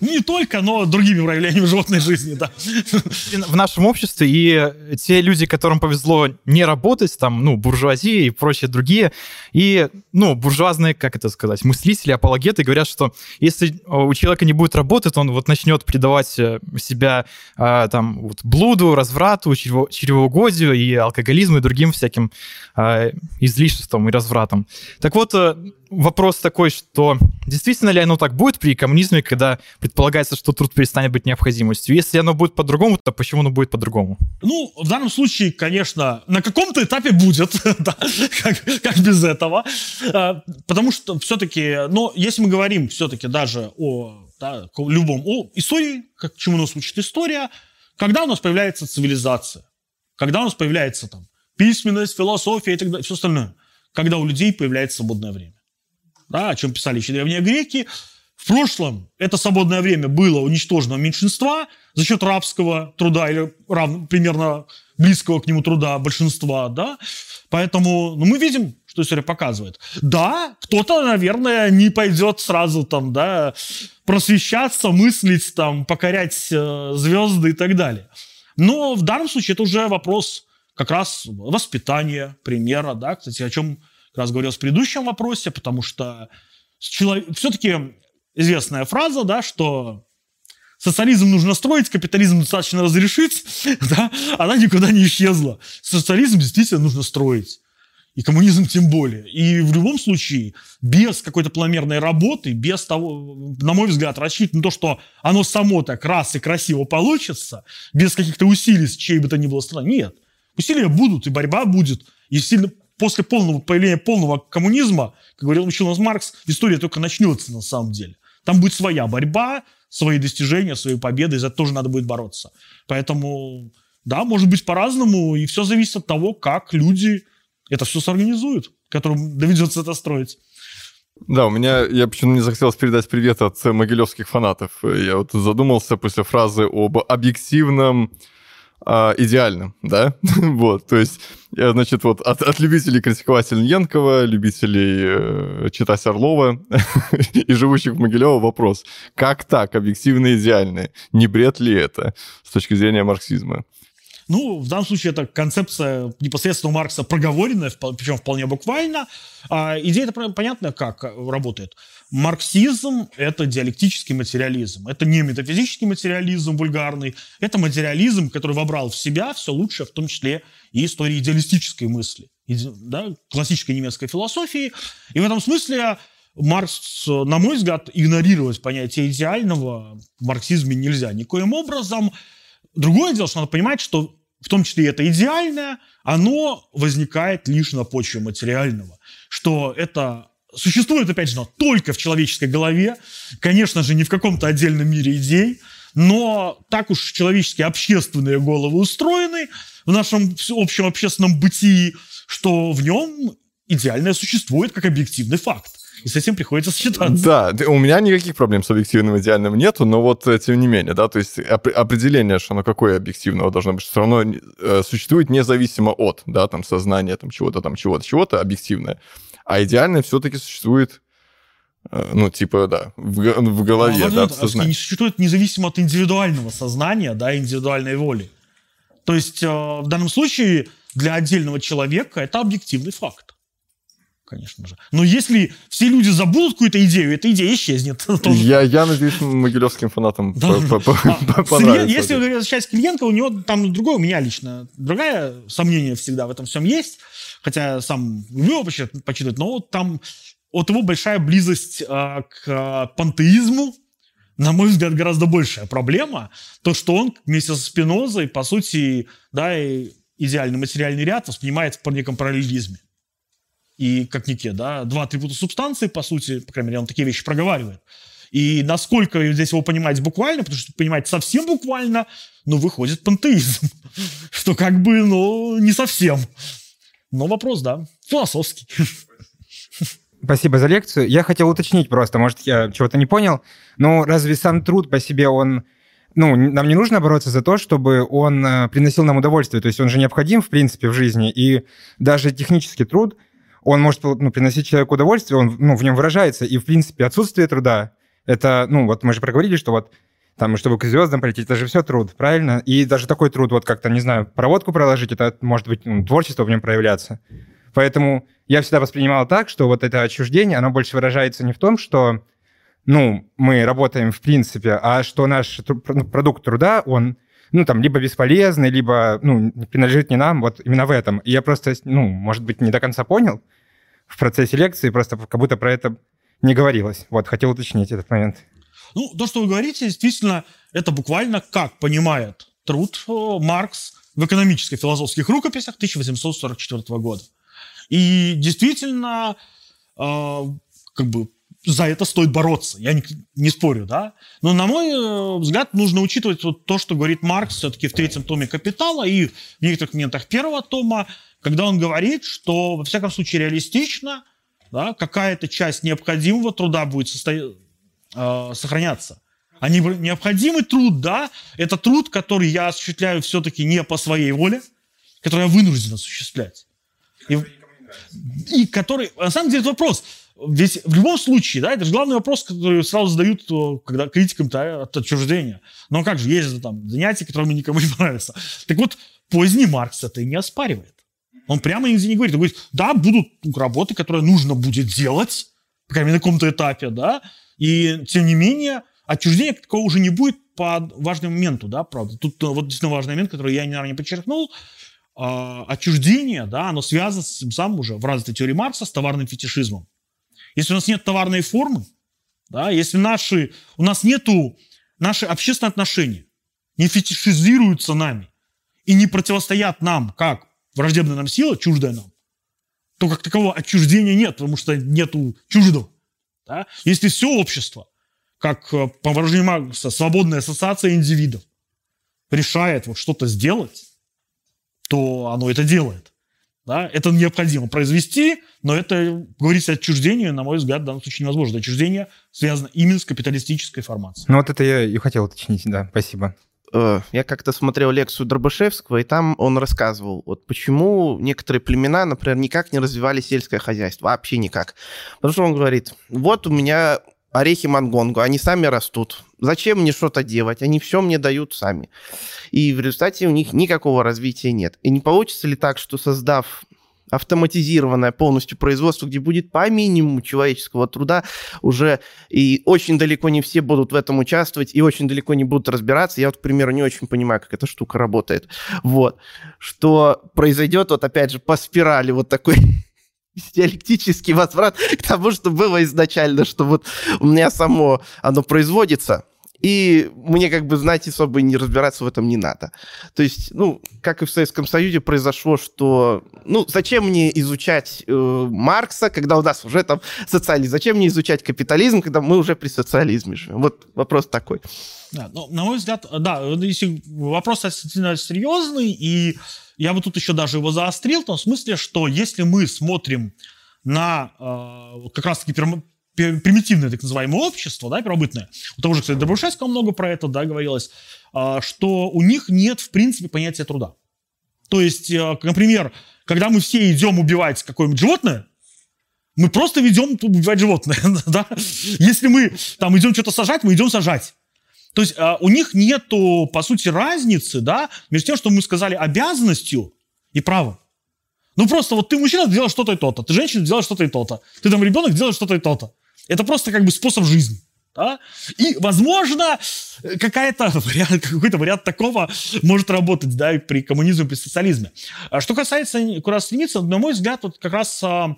не только, но другими проявлениями животной жизни, да. В нашем обществе и те люди, которым повезло не работать, там, ну, буржуазия и прочие другие, и, ну, буржуазные, как это сказать, мыслители, апологеты говорят, что если у человека не будет работы, то он вот начнет предавать э, себя а, там вот блуду, разврату, чревоугодию и алкоголизму и другим всяким излишествам и развратам. Так вот, э, вопрос такой, что действительно ли оно так будет при коммунизме, когда предполагается, что труд перестанет быть необходимостью? Если оно будет по-другому, то почему оно будет по-другому? Ну, в данном случае, конечно, на каком-то этапе будет, да, как, как без этого. А, потому что все-таки, но если мы говорим все-таки даже о да, любом, о истории, как, чему нас учит история, когда у нас появляется цивилизация, когда у нас появляется там письменность, философия и так далее, все остальное, когда у людей появляется свободное время да, о чем писали еще древние греки. В прошлом это свободное время было уничтожено меньшинства за счет рабского труда или рав, примерно близкого к нему труда большинства, да. Поэтому ну, мы видим, что история показывает. Да, кто-то, наверное, не пойдет сразу там, да, просвещаться, мыслить, там, покорять э, звезды и так далее. Но в данном случае это уже вопрос как раз воспитания, примера, да, кстати, о чем как раз говорил в предыдущем вопросе, потому что человек... все-таки известная фраза, да, что социализм нужно строить, капитализм достаточно разрешить, да, она никуда не исчезла. Социализм действительно нужно строить. И коммунизм тем более. И в любом случае, без какой-то планомерной работы, без того, на мой взгляд, рассчитывать на то, что оно само так раз и красиво получится, без каких-то усилий с чьей бы то ни было стороны. Нет. Усилия будут, и борьба будет. И сильно после полного появления полного коммунизма, как говорил учил нас Маркс, история только начнется на самом деле. Там будет своя борьба, свои достижения, свои победы, и за это тоже надо будет бороться. Поэтому, да, может быть по-разному, и все зависит от того, как люди это все сорганизуют, которым доведется это строить. Да, у меня, я почему не захотелось передать привет от могилевских фанатов. Я вот задумался после фразы об объективном а, идеальным, да, вот, то есть, значит, вот от, от любителей критиковать Ильенкова, любителей э, читать Орлова и живущих в Могилево вопрос, как так, объективно идеальное, не бред ли это с точки зрения марксизма? Ну, в данном случае это концепция непосредственно у Маркса проговоренная, причем вполне буквально. А идея это понятно, как э, работает. Марксизм – это диалектический материализм. Это не метафизический материализм вульгарный, это материализм, который вобрал в себя все лучшее, в том числе и истории идеалистической мысли, да, классической немецкой философии. И в этом смысле Маркс, на мой взгляд, игнорировать понятие идеального в марксизме нельзя никоим образом. Другое дело, что надо понимать, что в том числе это идеальное, оно возникает лишь на почве материального. Что это существует, опять же, только в человеческой голове, конечно же, не в каком-то отдельном мире идей, но так уж человеческие общественные головы устроены в нашем общем общественном бытии, что в нем идеальное существует как объективный факт. И с этим приходится сочетаться. Да, у меня никаких проблем с объективным идеальным нету, но вот э, тем не менее, да, то есть оп- определение, что оно какое объективного должно быть, все равно э, существует независимо от, да, там, сознания, там, чего-то там, чего-то, чего-то объективное. А идеальное все-таки существует, э, ну, типа, да, в, в голове, А, да, в а, сознании. не существует независимо от индивидуального сознания, да, индивидуальной воли. То есть э, в данном случае для отдельного человека это объективный факт. Конечно же. Но если все люди забудут какую-то идею, эта идея исчезнет. Я, я надеюсь, могилевским фанатам Да. по- по- А, понравится. Если возвращаясь к Ильенко, у него там другое, у меня лично другое сомнение всегда в этом всем есть. Хотя сам люблю его почитать, но вот там от его большая близость а, к а, пантеизму, на мой взгляд, гораздо большая проблема. То, что он вместе со Спинозой, по сути, да, и идеальный материальный ряд воспринимает в неком параллелизме. И как некие, да, два атрибута субстанции, по сути, по крайней мере, он такие вещи проговаривает. И насколько здесь его понимать буквально, потому что понимать совсем буквально, ну, выходит пантеизм. Что как бы, ну, не совсем. Но вопрос, да, философский. Спасибо за лекцию. Я хотел уточнить просто, может, я чего-то не понял. Но разве сам труд по себе, он... Ну, нам не нужно бороться за то, чтобы он э, приносил нам удовольствие. То есть он же необходим, в принципе, в жизни. И даже технический труд, он может ну, приносить человеку удовольствие, он ну, в нем выражается. И, в принципе, отсутствие труда, это, ну, вот мы же проговорили, что вот там, чтобы к звездам полететь, это же все труд, правильно? И даже такой труд, вот как-то, не знаю, проводку проложить, это может быть ну, творчество в нем проявляться. Поэтому я всегда воспринимал так, что вот это отчуждение, оно больше выражается не в том, что, ну, мы работаем в принципе, а что наш ну, продукт труда, он, ну, там, либо бесполезный, либо, ну, принадлежит не нам, вот именно в этом. И я просто, ну, может быть, не до конца понял в процессе лекции, просто как будто про это не говорилось. Вот, хотел уточнить этот момент. Ну, то, что вы говорите, действительно, это буквально как понимает труд э, Маркс в экономических философских рукописях 1844 года. И действительно, э, как бы за это стоит бороться. Я не, не спорю, да. Но, на мой э, взгляд, нужно учитывать вот то, что говорит Маркс все-таки в третьем томе «Капитала» и в некоторых моментах первого тома, когда он говорит, что, во всяком случае, реалистично да, какая-то часть необходимого труда будет состоять э, сохраняться. А не- необходимый труд, да, это труд, который я осуществляю все-таки не по своей воле, который я вынужден осуществлять. И, и который, на самом деле, это вопрос. Ведь в любом случае, да, это же главный вопрос, который сразу задают, э, когда критикам да, от отчуждения. Но как же, есть же там занятия, которые никому не понравятся. Так вот, поздний Маркс это и не оспаривает. Он прямо нигде не говорит. Он говорит, да, будут работы, которые нужно будет делать, по крайней мере, на каком-то этапе, да, и тем не менее отчуждения как такового уже не будет по важному моменту, да, правда. Тут э, вот действительно важный момент, который я, наверное, не подчеркнул. А, отчуждение, да, оно связано с тем самым уже в развитой теории Маркса с товарным фетишизмом. Если у нас нет товарной формы, да, если наши, у нас нету, наши общественные отношения не фетишизируются нами и не противостоят нам, как враждебная нам сила, чуждая нам, то как такового отчуждения нет, потому что нету чуждого. Да? Если все общество, как э, по выражению Маркса, свободная ассоциация индивидов, решает вот что-то сделать, то оно это делает. Да? Это необходимо произвести, но это, говорить о отчуждении, на мой взгляд, в данном случае невозможно. Отчуждение связано именно с капиталистической формацией. Ну, вот это я и хотел уточнить, да, спасибо. Э, Я как-то смотрел лекцию Дробышевского, и там он рассказывал, вот почему некоторые племена, например, никак не развивали сельское хозяйство, вообще никак. Потому что он говорит, вот у меня орехи Мангонгу, они сами растут. Зачем мне что-то делать? Они все мне дают сами. И в результате у них никакого развития нет. И не получится ли так, что создав автоматизированное полностью производство, где будет по минимуму человеческого труда, уже и очень далеко не все будут в этом участвовать, и очень далеко не будут разбираться. Я вот, к примеру, не очень понимаю, как эта штука работает. Вот. Что произойдет, вот опять же, по спирали вот такой диалектический возврат к тому, что было изначально, что вот у меня само оно производится, и мне как бы знать особо не разбираться в этом не надо. То есть, ну, как и в Советском Союзе произошло, что, ну, зачем мне изучать э, Маркса, когда у нас уже там социализм? Зачем мне изучать капитализм, когда мы уже при социализме живем? Вот вопрос такой. Да, ну, на мой взгляд, да, если вопрос действительно серьезный, и я бы тут еще даже его заострил, в том смысле, что если мы смотрим на э, как раз-таки примитивное так называемое общество, да, первобытное. У того же, кстати, Добрушевского много про это, да, говорилось, а, что у них нет, в принципе, понятия труда. То есть, э, например, когда мы все идем убивать какое-нибудь животное, мы просто ведем убивать животное, да? Если мы там идем что-то сажать, мы идем сажать. То есть а, у них нету, по сути, разницы, да, между тем, что мы сказали обязанностью и правом. Ну просто вот ты мужчина, делаешь что-то и то-то, ты женщина, делаешь что-то и то-то, ты там ребенок, делаешь что-то и то-то. Это просто как бы способ жизни. Да? И, возможно, какая-то, какой-то вариант такого может работать да, при коммунизме, при социализме. А что касается куда стремиться, на мой взгляд, вот как раз а,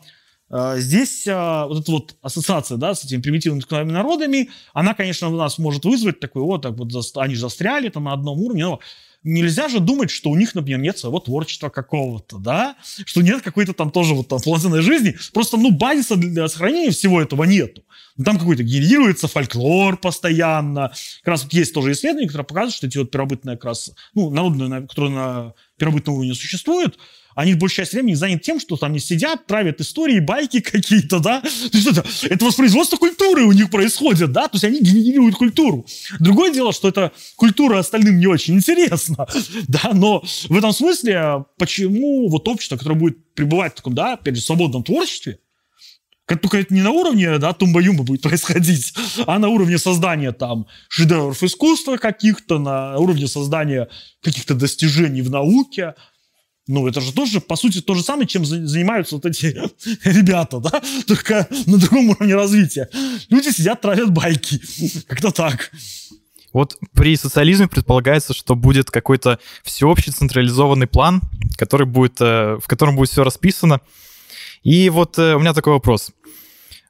а, здесь а, вот эта вот ассоциация да, с этими примитивными народами, она, конечно, у нас может вызвать такой, вот, так вот они застряли там на одном уровне, но нельзя же думать, что у них, например, нет своего творчества какого-то, да, что нет какой-то там тоже вот там полноценной жизни, просто, ну, базиса для сохранения всего этого нету. Ну, там какой-то генерируется фольклор постоянно. Как раз вот есть тоже исследования, которые показывают, что эти вот первобытные как раз, ну, народные, которые на первобытном уровне существуют, они большая часть времени заняты тем, что там не сидят, травят истории, байки какие-то, да. То есть это, это воспроизводство культуры у них происходит, да, то есть они генерируют культуру. Другое дело, что эта культура остальным не очень интересна, да, но в этом смысле, почему вот общество, которое будет пребывать в таком, да, опять же, свободном творчестве, как только это не на уровне, да, тумба-юмба будет происходить, а на уровне создания там шедевров искусства каких-то, на уровне создания каких-то достижений в науке, ну, это же тоже, по сути, то же самое, чем занимаются вот эти ребята, да? Только на другом уровне развития. Люди сидят, травят байки. Как-то так. Вот при социализме предполагается, что будет какой-то всеобщий централизованный план, который будет, э, в котором будет все расписано. И вот э, у меня такой вопрос.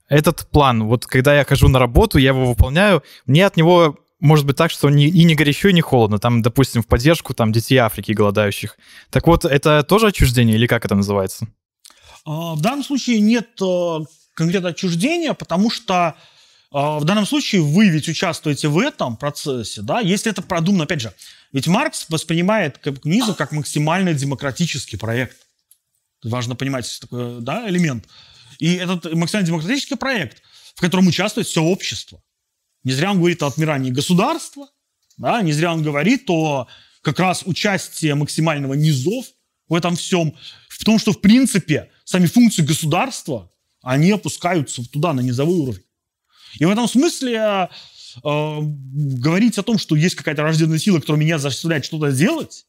Этот план, вот когда я хожу на работу, я его выполняю, мне от него может быть так, что не, и не горячо, и не холодно. Там, допустим, в поддержку там, детей Африки голодающих. Так вот, это тоже отчуждение или как это называется? А, в данном случае нет э, конкретно отчуждения, потому что а, в данном случае вы ведь участвуете в этом процессе, да, если это продумано, опять же, ведь Маркс воспринимает коммунизм как максимально демократический проект. Важно понимать такой да, элемент. И этот максимально демократический проект, в котором участвует все общество. Не зря он говорит о отмирании государства, да, не зря он говорит о как раз участии максимального низов в этом всем, в том, что, в принципе, сами функции государства, они опускаются туда, на низовой уровень. И в этом смысле э, говорить о том, что есть какая-то рожденная сила, которая меня заставляет что-то делать,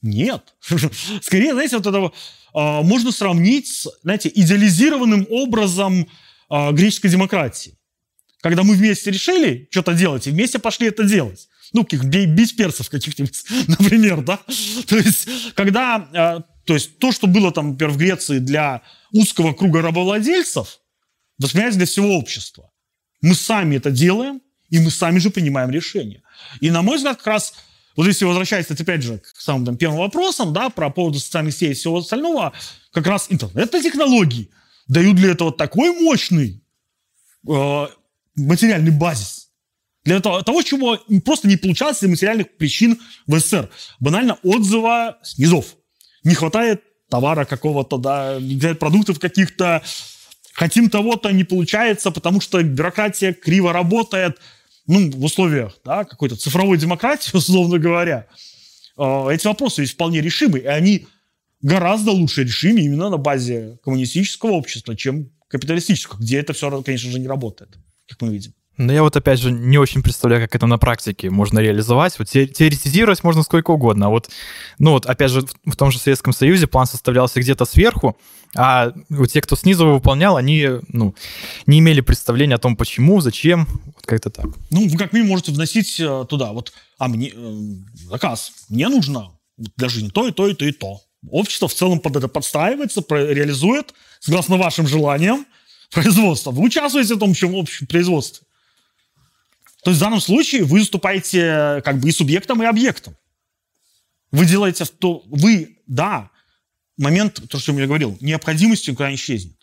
нет. Скорее, знаете, вот это э, можно сравнить с, знаете, идеализированным образом э, греческой демократии когда мы вместе решили что-то делать, и вместе пошли это делать. Ну, каких бить перцев каких-нибудь, например, да? То есть, когда, э, то есть, то, что было там, например, в Греции для узкого круга рабовладельцев, воспринимается для всего общества. Мы сами это делаем, и мы сами же принимаем решения. И, на мой взгляд, как раз, вот если возвращаясь, опять же, к самым там, первым вопросам, да, про поводу социальных сетей и всего остального, как раз интернет-технологии дают для этого такой мощный э, материальный базис. Для того, того, чего просто не получалось из материальных причин в СССР. Банально отзыва с низов. Не хватает товара какого-то, да, не хватает продуктов каких-то, хотим того-то, не получается, потому что бюрократия криво работает, ну, в условиях, да, какой-то цифровой демократии, условно говоря. А, эти вопросы ведь вполне решимы, и они гораздо лучше решимы именно на базе коммунистического общества, чем капиталистического, где это все, конечно же, не работает. Как мы видим. Но я вот опять же не очень представляю, как это на практике можно реализовать. Вот те- теоретизировать можно сколько угодно. А вот, ну вот опять же в- том же Советском Союзе план составлялся где-то сверху, а вот те, кто снизу его выполнял, они ну, не имели представления о том, почему, зачем, вот как-то так. Ну, вы как минимум можете вносить э, туда вот, а мне, э, заказ, мне нужно для жизни то и то и то и то. Общество в целом под это подстраивается, реализует, согласно вашим желаниям, производство. Вы участвуете в том общем, общем производстве. То есть в данном случае вы выступаете э, как бы и субъектом, и объектом. Вы делаете то... Вы, да, момент, то, что я говорил, необходимости никуда не исчезнет.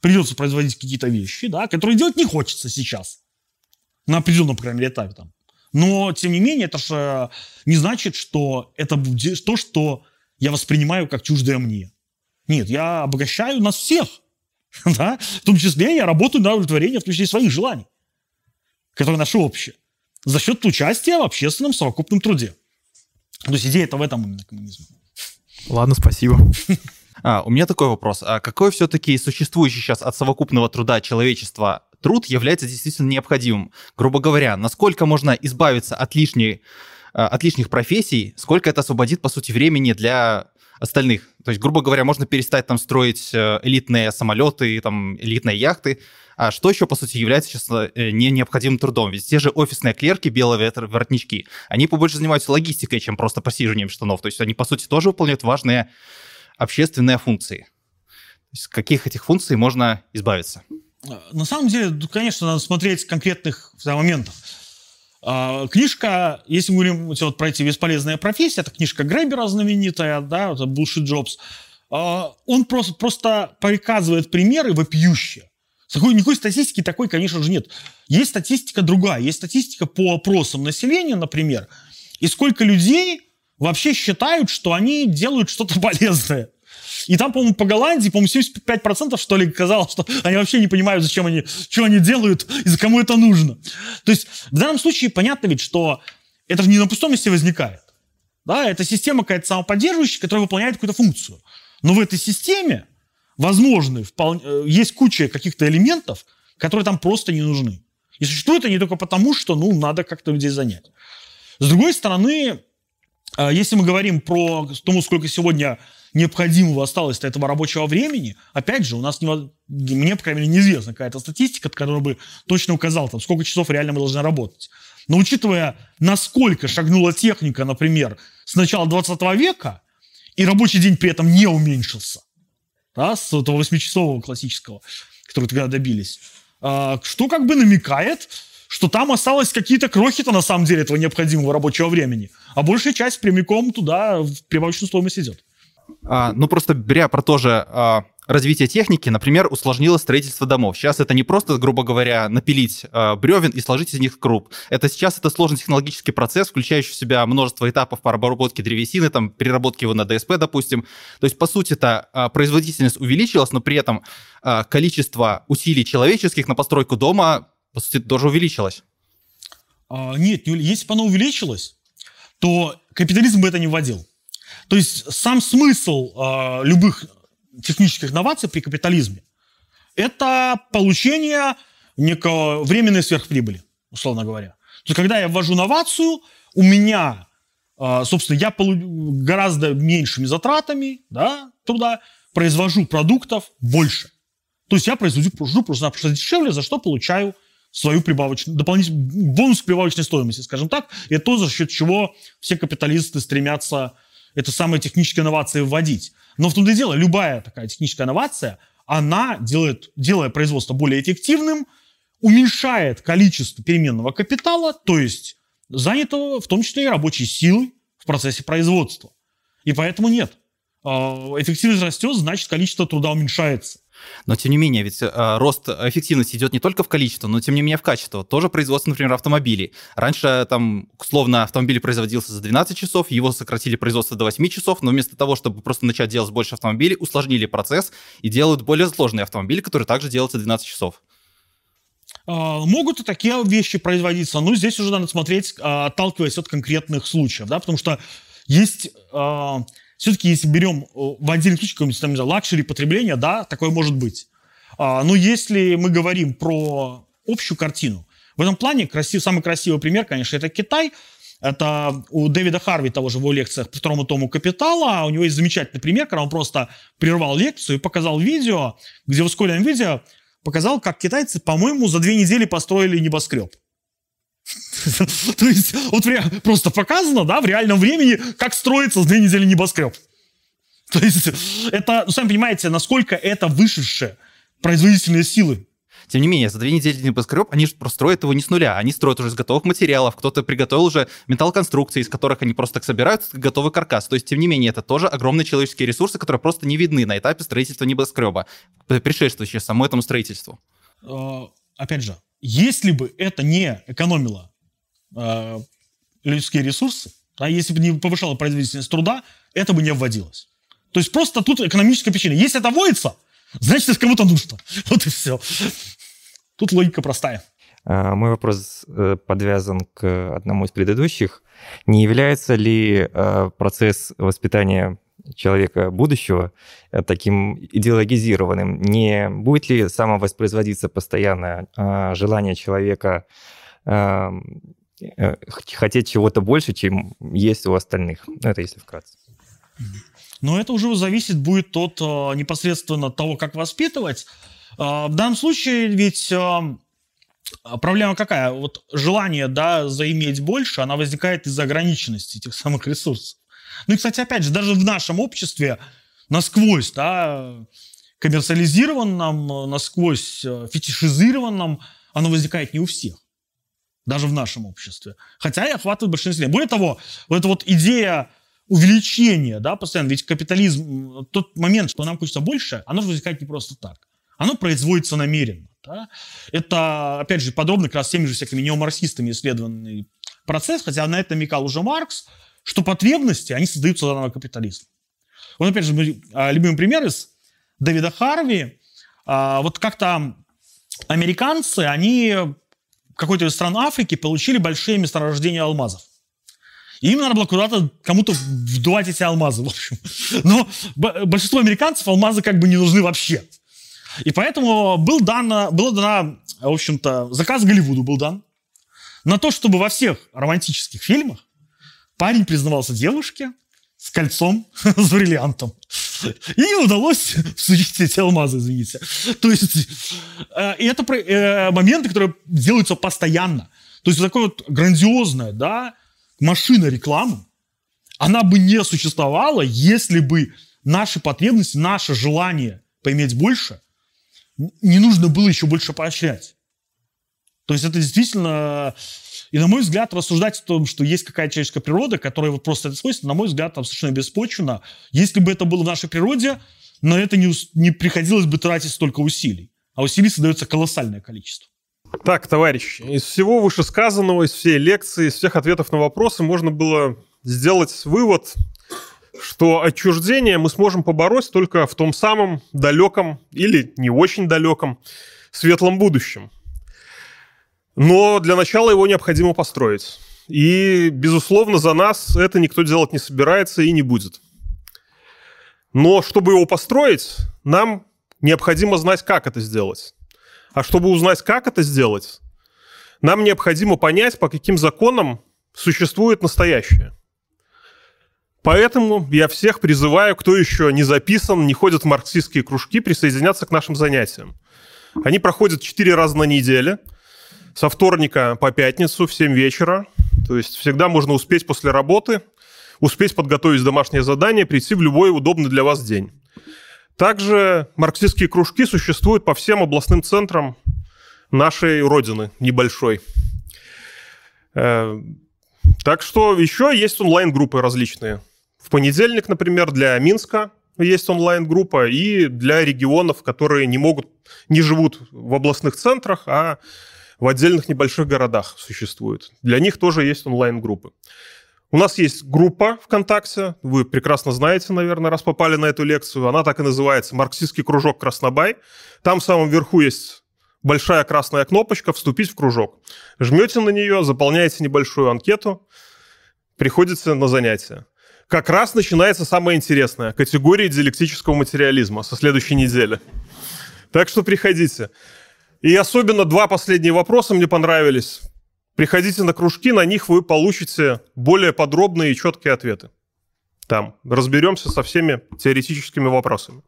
Придется производить какие-то вещи, да, которые делать не хочется сейчас на определенном, по крайней мере, этапе там. Но, тем не менее, это же не значит, что это то, что я воспринимаю как чуждое мне. Нет, я обогащаю нас всех. Да? В том числе я работаю на удовлетворение, в том числе и своих желаний, которые наши общие, за счет участия в общественном совокупном труде. То есть идея-то в этом именно коммунизме. Ладно, спасибо. А, у меня такой вопрос. А какой все-таки существующий сейчас от совокупного труда человечества труд является действительно необходимым? Грубо говоря, насколько можно избавиться от, лишней, а, от лишних профессий, сколько это освободит, по сути, времени для остальных? То есть, грубо говоря, можно перестать там строить э, элитные самолеты, там, элитные яхты. А что еще, по сути, является сейчас э, не необходимым трудом? Ведь те же офисные клерки, белые вор- воротнички, они побольше занимаются логистикой, чем просто посиживанием штанов. То есть они, по сути, тоже выполняют важные общественные функции. То есть каких этих функций можно избавиться? На самом деле, конечно, надо смотреть конкретных моментов. А, Книжка, если мы говорим вот, про эти бесполезные профессии, это книжка Гребера знаменитая, да, это Bullshit Jobs. А, Он просто, просто показывает примеры вопиющие. Такой, никакой статистики такой, конечно же, нет. Есть статистика другая. Есть статистика по опросам населения, например, и сколько людей вообще считают, что они делают что-то полезное. И там, по-моему, по Голландии, по-моему, 75% что ли казалось, что они вообще не понимают, зачем они, что они делают и за кому это нужно. То есть в данном случае понятно ведь, что это же не на пустом месте возникает. Да, это система какая-то самоподдерживающая, которая выполняет какую-то функцию. Но в этой системе возможны, вполне, э, есть куча каких-то элементов, которые там просто не нужны. И существуют они только потому, что ну, надо как-то людей занять. С другой стороны, э, если мы говорим про тому, сколько сегодня необходимого осталось этого рабочего времени, опять же, у нас, не, мне, по крайней мере, неизвестна какая-то статистика, которая бы точно указала, там, сколько часов реально мы должны работать. Но учитывая, насколько шагнула техника, например, с начала 20 века, и рабочий день при этом не уменьшился, да, с этого 8-часового классического, который тогда добились, а, что как бы намекает, что там осталось какие-то крохи-то на самом деле этого необходимого рабочего времени, а большая часть прямиком туда в прибавочную стоимость идет. А, ну, просто беря про то же а, развитие техники, например, усложнило строительство домов. Сейчас это не просто, грубо говоря, напилить а, бревен и сложить из них круп. Это сейчас это сложный технологический процесс, включающий в себя множество этапов по обработке древесины, там, переработки его на ДСП, допустим. То есть, по сути, это а, производительность увеличилась, но при этом а, количество усилий человеческих на постройку дома, по сути, тоже увеличилось. А, нет, если бы оно увеличилось, то капитализм бы это не вводил. То есть сам смысл а, любых технических инноваций при капитализме – это получение некого временной сверхприбыли, условно говоря. То есть когда я ввожу инновацию, у меня, а, собственно, я гораздо меньшими затратами да, труда произвожу продуктов больше. То есть я произвожу, произвожу просто просто дешевле, за что получаю свою прибавочную, дополнительный бонус к прибавочной стоимости, скажем так. И то, за счет чего все капиталисты стремятся это самые технические инновации вводить. Но в том-то и дело, любая такая техническая инновация, она делает, делая производство более эффективным, уменьшает количество переменного капитала, то есть занятого в том числе и рабочей силой в процессе производства. И поэтому нет. А, Эффективность растет, значит количество труда уменьшается. Но тем не менее, ведь э, рост эффективности идет не только в количество, но тем не менее в качество. Тоже производство, например, автомобилей. Раньше там, условно, автомобиль производился за 12 часов, его сократили производство до 8 часов, но вместо того, чтобы просто начать делать больше автомобилей, усложнили процесс и делают более сложные автомобили, которые также делаются 12 часов. А, Могут и такие вещи производиться, но здесь уже надо смотреть, а, отталкиваясь от конкретных случаев, да, потому что есть все-таки, если берем э, в отдельном случае какой-нибудь там, не знаю, luxury потребления, да, такое может быть. А, Но если мы говорим про общую картину. В этом плане красив, самый красивый пример, конечно, это Китай. Это у Дэвида Харви, того же в его лекциях по второму тому «Капитала», у него есть замечательный пример, когда он просто прервал лекцию и показал видео, где в ускоренном видео показал, как китайцы, по-моему, за две недели построили небоскреб. То есть вот просто показано, да, в реальном времени, как строится за две недели небоскреб. То есть это, ну, сами понимаете, насколько это вышедшие производительные силы. Тем не менее, за две недели небоскреб они же строят его не с нуля, они строят уже из готовых материалов, кто-то приготовил уже металлоконструкции, из которых они просто так собирают готовый каркас. То есть, тем не менее, это тоже огромные человеческие ресурсы, которые просто не видны на этапе строительства небоскреба, предшествующие самому этому строительству. А, опять же, если бы это не экономило э, людские ресурсы, а если бы не повышало производительность труда, это бы не вводилось. То есть просто тут экономическая причина. Если это вводится, значит, это кому-то нужно. Вот и все. Тут логика простая. А, мой вопрос э, подвязан к одному из предыдущих. Не является ли э, процесс воспитания человека будущего э, таким идеологизированным? Не будет ли самовоспроизводиться постоянно а, желание человека хотеть чего-то больше, чем есть у остальных? Ну, это если вкратце. Но это уже зависит будет от непосредственно того, как воспитывать. А, в данном случае ведь а, проблема какая? Вот желание, да, заиметь больше, она возникает из-за ограниченности этих самых ресурсов. Ну и, кстати, опять же, даже в нашем обществе насквозь, да, коммерциализированном, насквозь э, фетишизированном, оно возникает не у всех. Даже в нашем обществе. Хотя и охватывает большинство. Более того, вот эта вот идея увеличения, да, постоянно, ведь капитализм, тот момент, что нам хочется больше, оно же возникает не просто так оно производится намеренно. Да? Это, опять же, подобно как раз теми же всякими неомарксистами исследованный процесс, хотя на это намекал уже Маркс, что потребности, они создаются заново капитализмом. Вот, опять же, а, любимый пример из Дэвида Харви. А, вот как-то американцы, они какой-то из стран Африки получили большие месторождения алмазов. И им надо было куда-то кому-то вдувать эти алмазы, в общем. Но большинству американцев алмазы как бы не нужны вообще. И поэтому был дан, было дано, в общем-то, заказ Голливуду был дан на то, чтобы во всех романтических фильмах парень признавался девушке с кольцом, с бриллиантом. И не удалось всучить эти алмазы, извините. То есть, э, это э, моменты, которые делаются постоянно. То есть, такое вот грандиозная, да, машина рекламы, она бы не существовала, если бы наши потребности, наше желание поиметь больше – не нужно было еще больше поощрять. То есть это действительно, и на мой взгляд, рассуждать о том, что есть какая-то человеческая природа, которая вот просто это свойственно, на мой взгляд, там совершенно беспочвенно. Если бы это было в нашей природе, на это не, не приходилось бы тратить столько усилий. А усилий создается колоссальное количество. Так, товарищи, из всего вышесказанного, из всей лекции, из всех ответов на вопросы можно было сделать вывод, что отчуждение мы сможем побороть только в том самом далеком или не очень далеком светлом будущем. Но для начала его необходимо построить. И, безусловно, за нас это никто делать не собирается и не будет. Но чтобы его построить, нам необходимо знать, как это сделать. А чтобы узнать, как это сделать, нам необходимо понять, по каким законам существует настоящее. Поэтому я всех призываю, кто еще не записан, не ходит в марксистские кружки, присоединяться к нашим занятиям. Они проходят 4 раза на неделю, со вторника по пятницу в 7 вечера. То есть всегда можно успеть после работы, успеть подготовить домашнее задание, прийти в любой удобный для вас день. Также марксистские кружки существуют по всем областным центрам нашей родины небольшой. Э, так что еще есть онлайн-группы различные. В понедельник, например, для Минска есть онлайн-группа, и для регионов, которые не могут, не живут в областных центрах, а в отдельных небольших городах существуют. Для них тоже есть онлайн-группы. У нас есть группа ВКонтакте, вы прекрасно знаете, наверное, раз попали на эту лекцию. Она так и называется «Марксистский кружок Краснобай». Там в самом верху есть большая красная кнопочка «Вступить в кружок». Жмете на нее, заполняете небольшую анкету, приходите на занятия как раз начинается самое интересное. Категория диалектического материализма со следующей недели. Так что приходите. И особенно два последние вопроса мне понравились. Приходите на кружки, на них вы получите более подробные и четкие ответы. Там разберемся со всеми теоретическими вопросами.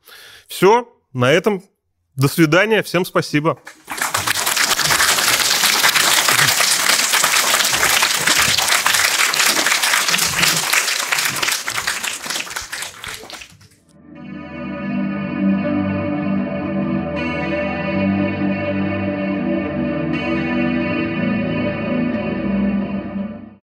Все, на этом. До свидания, всем спасибо.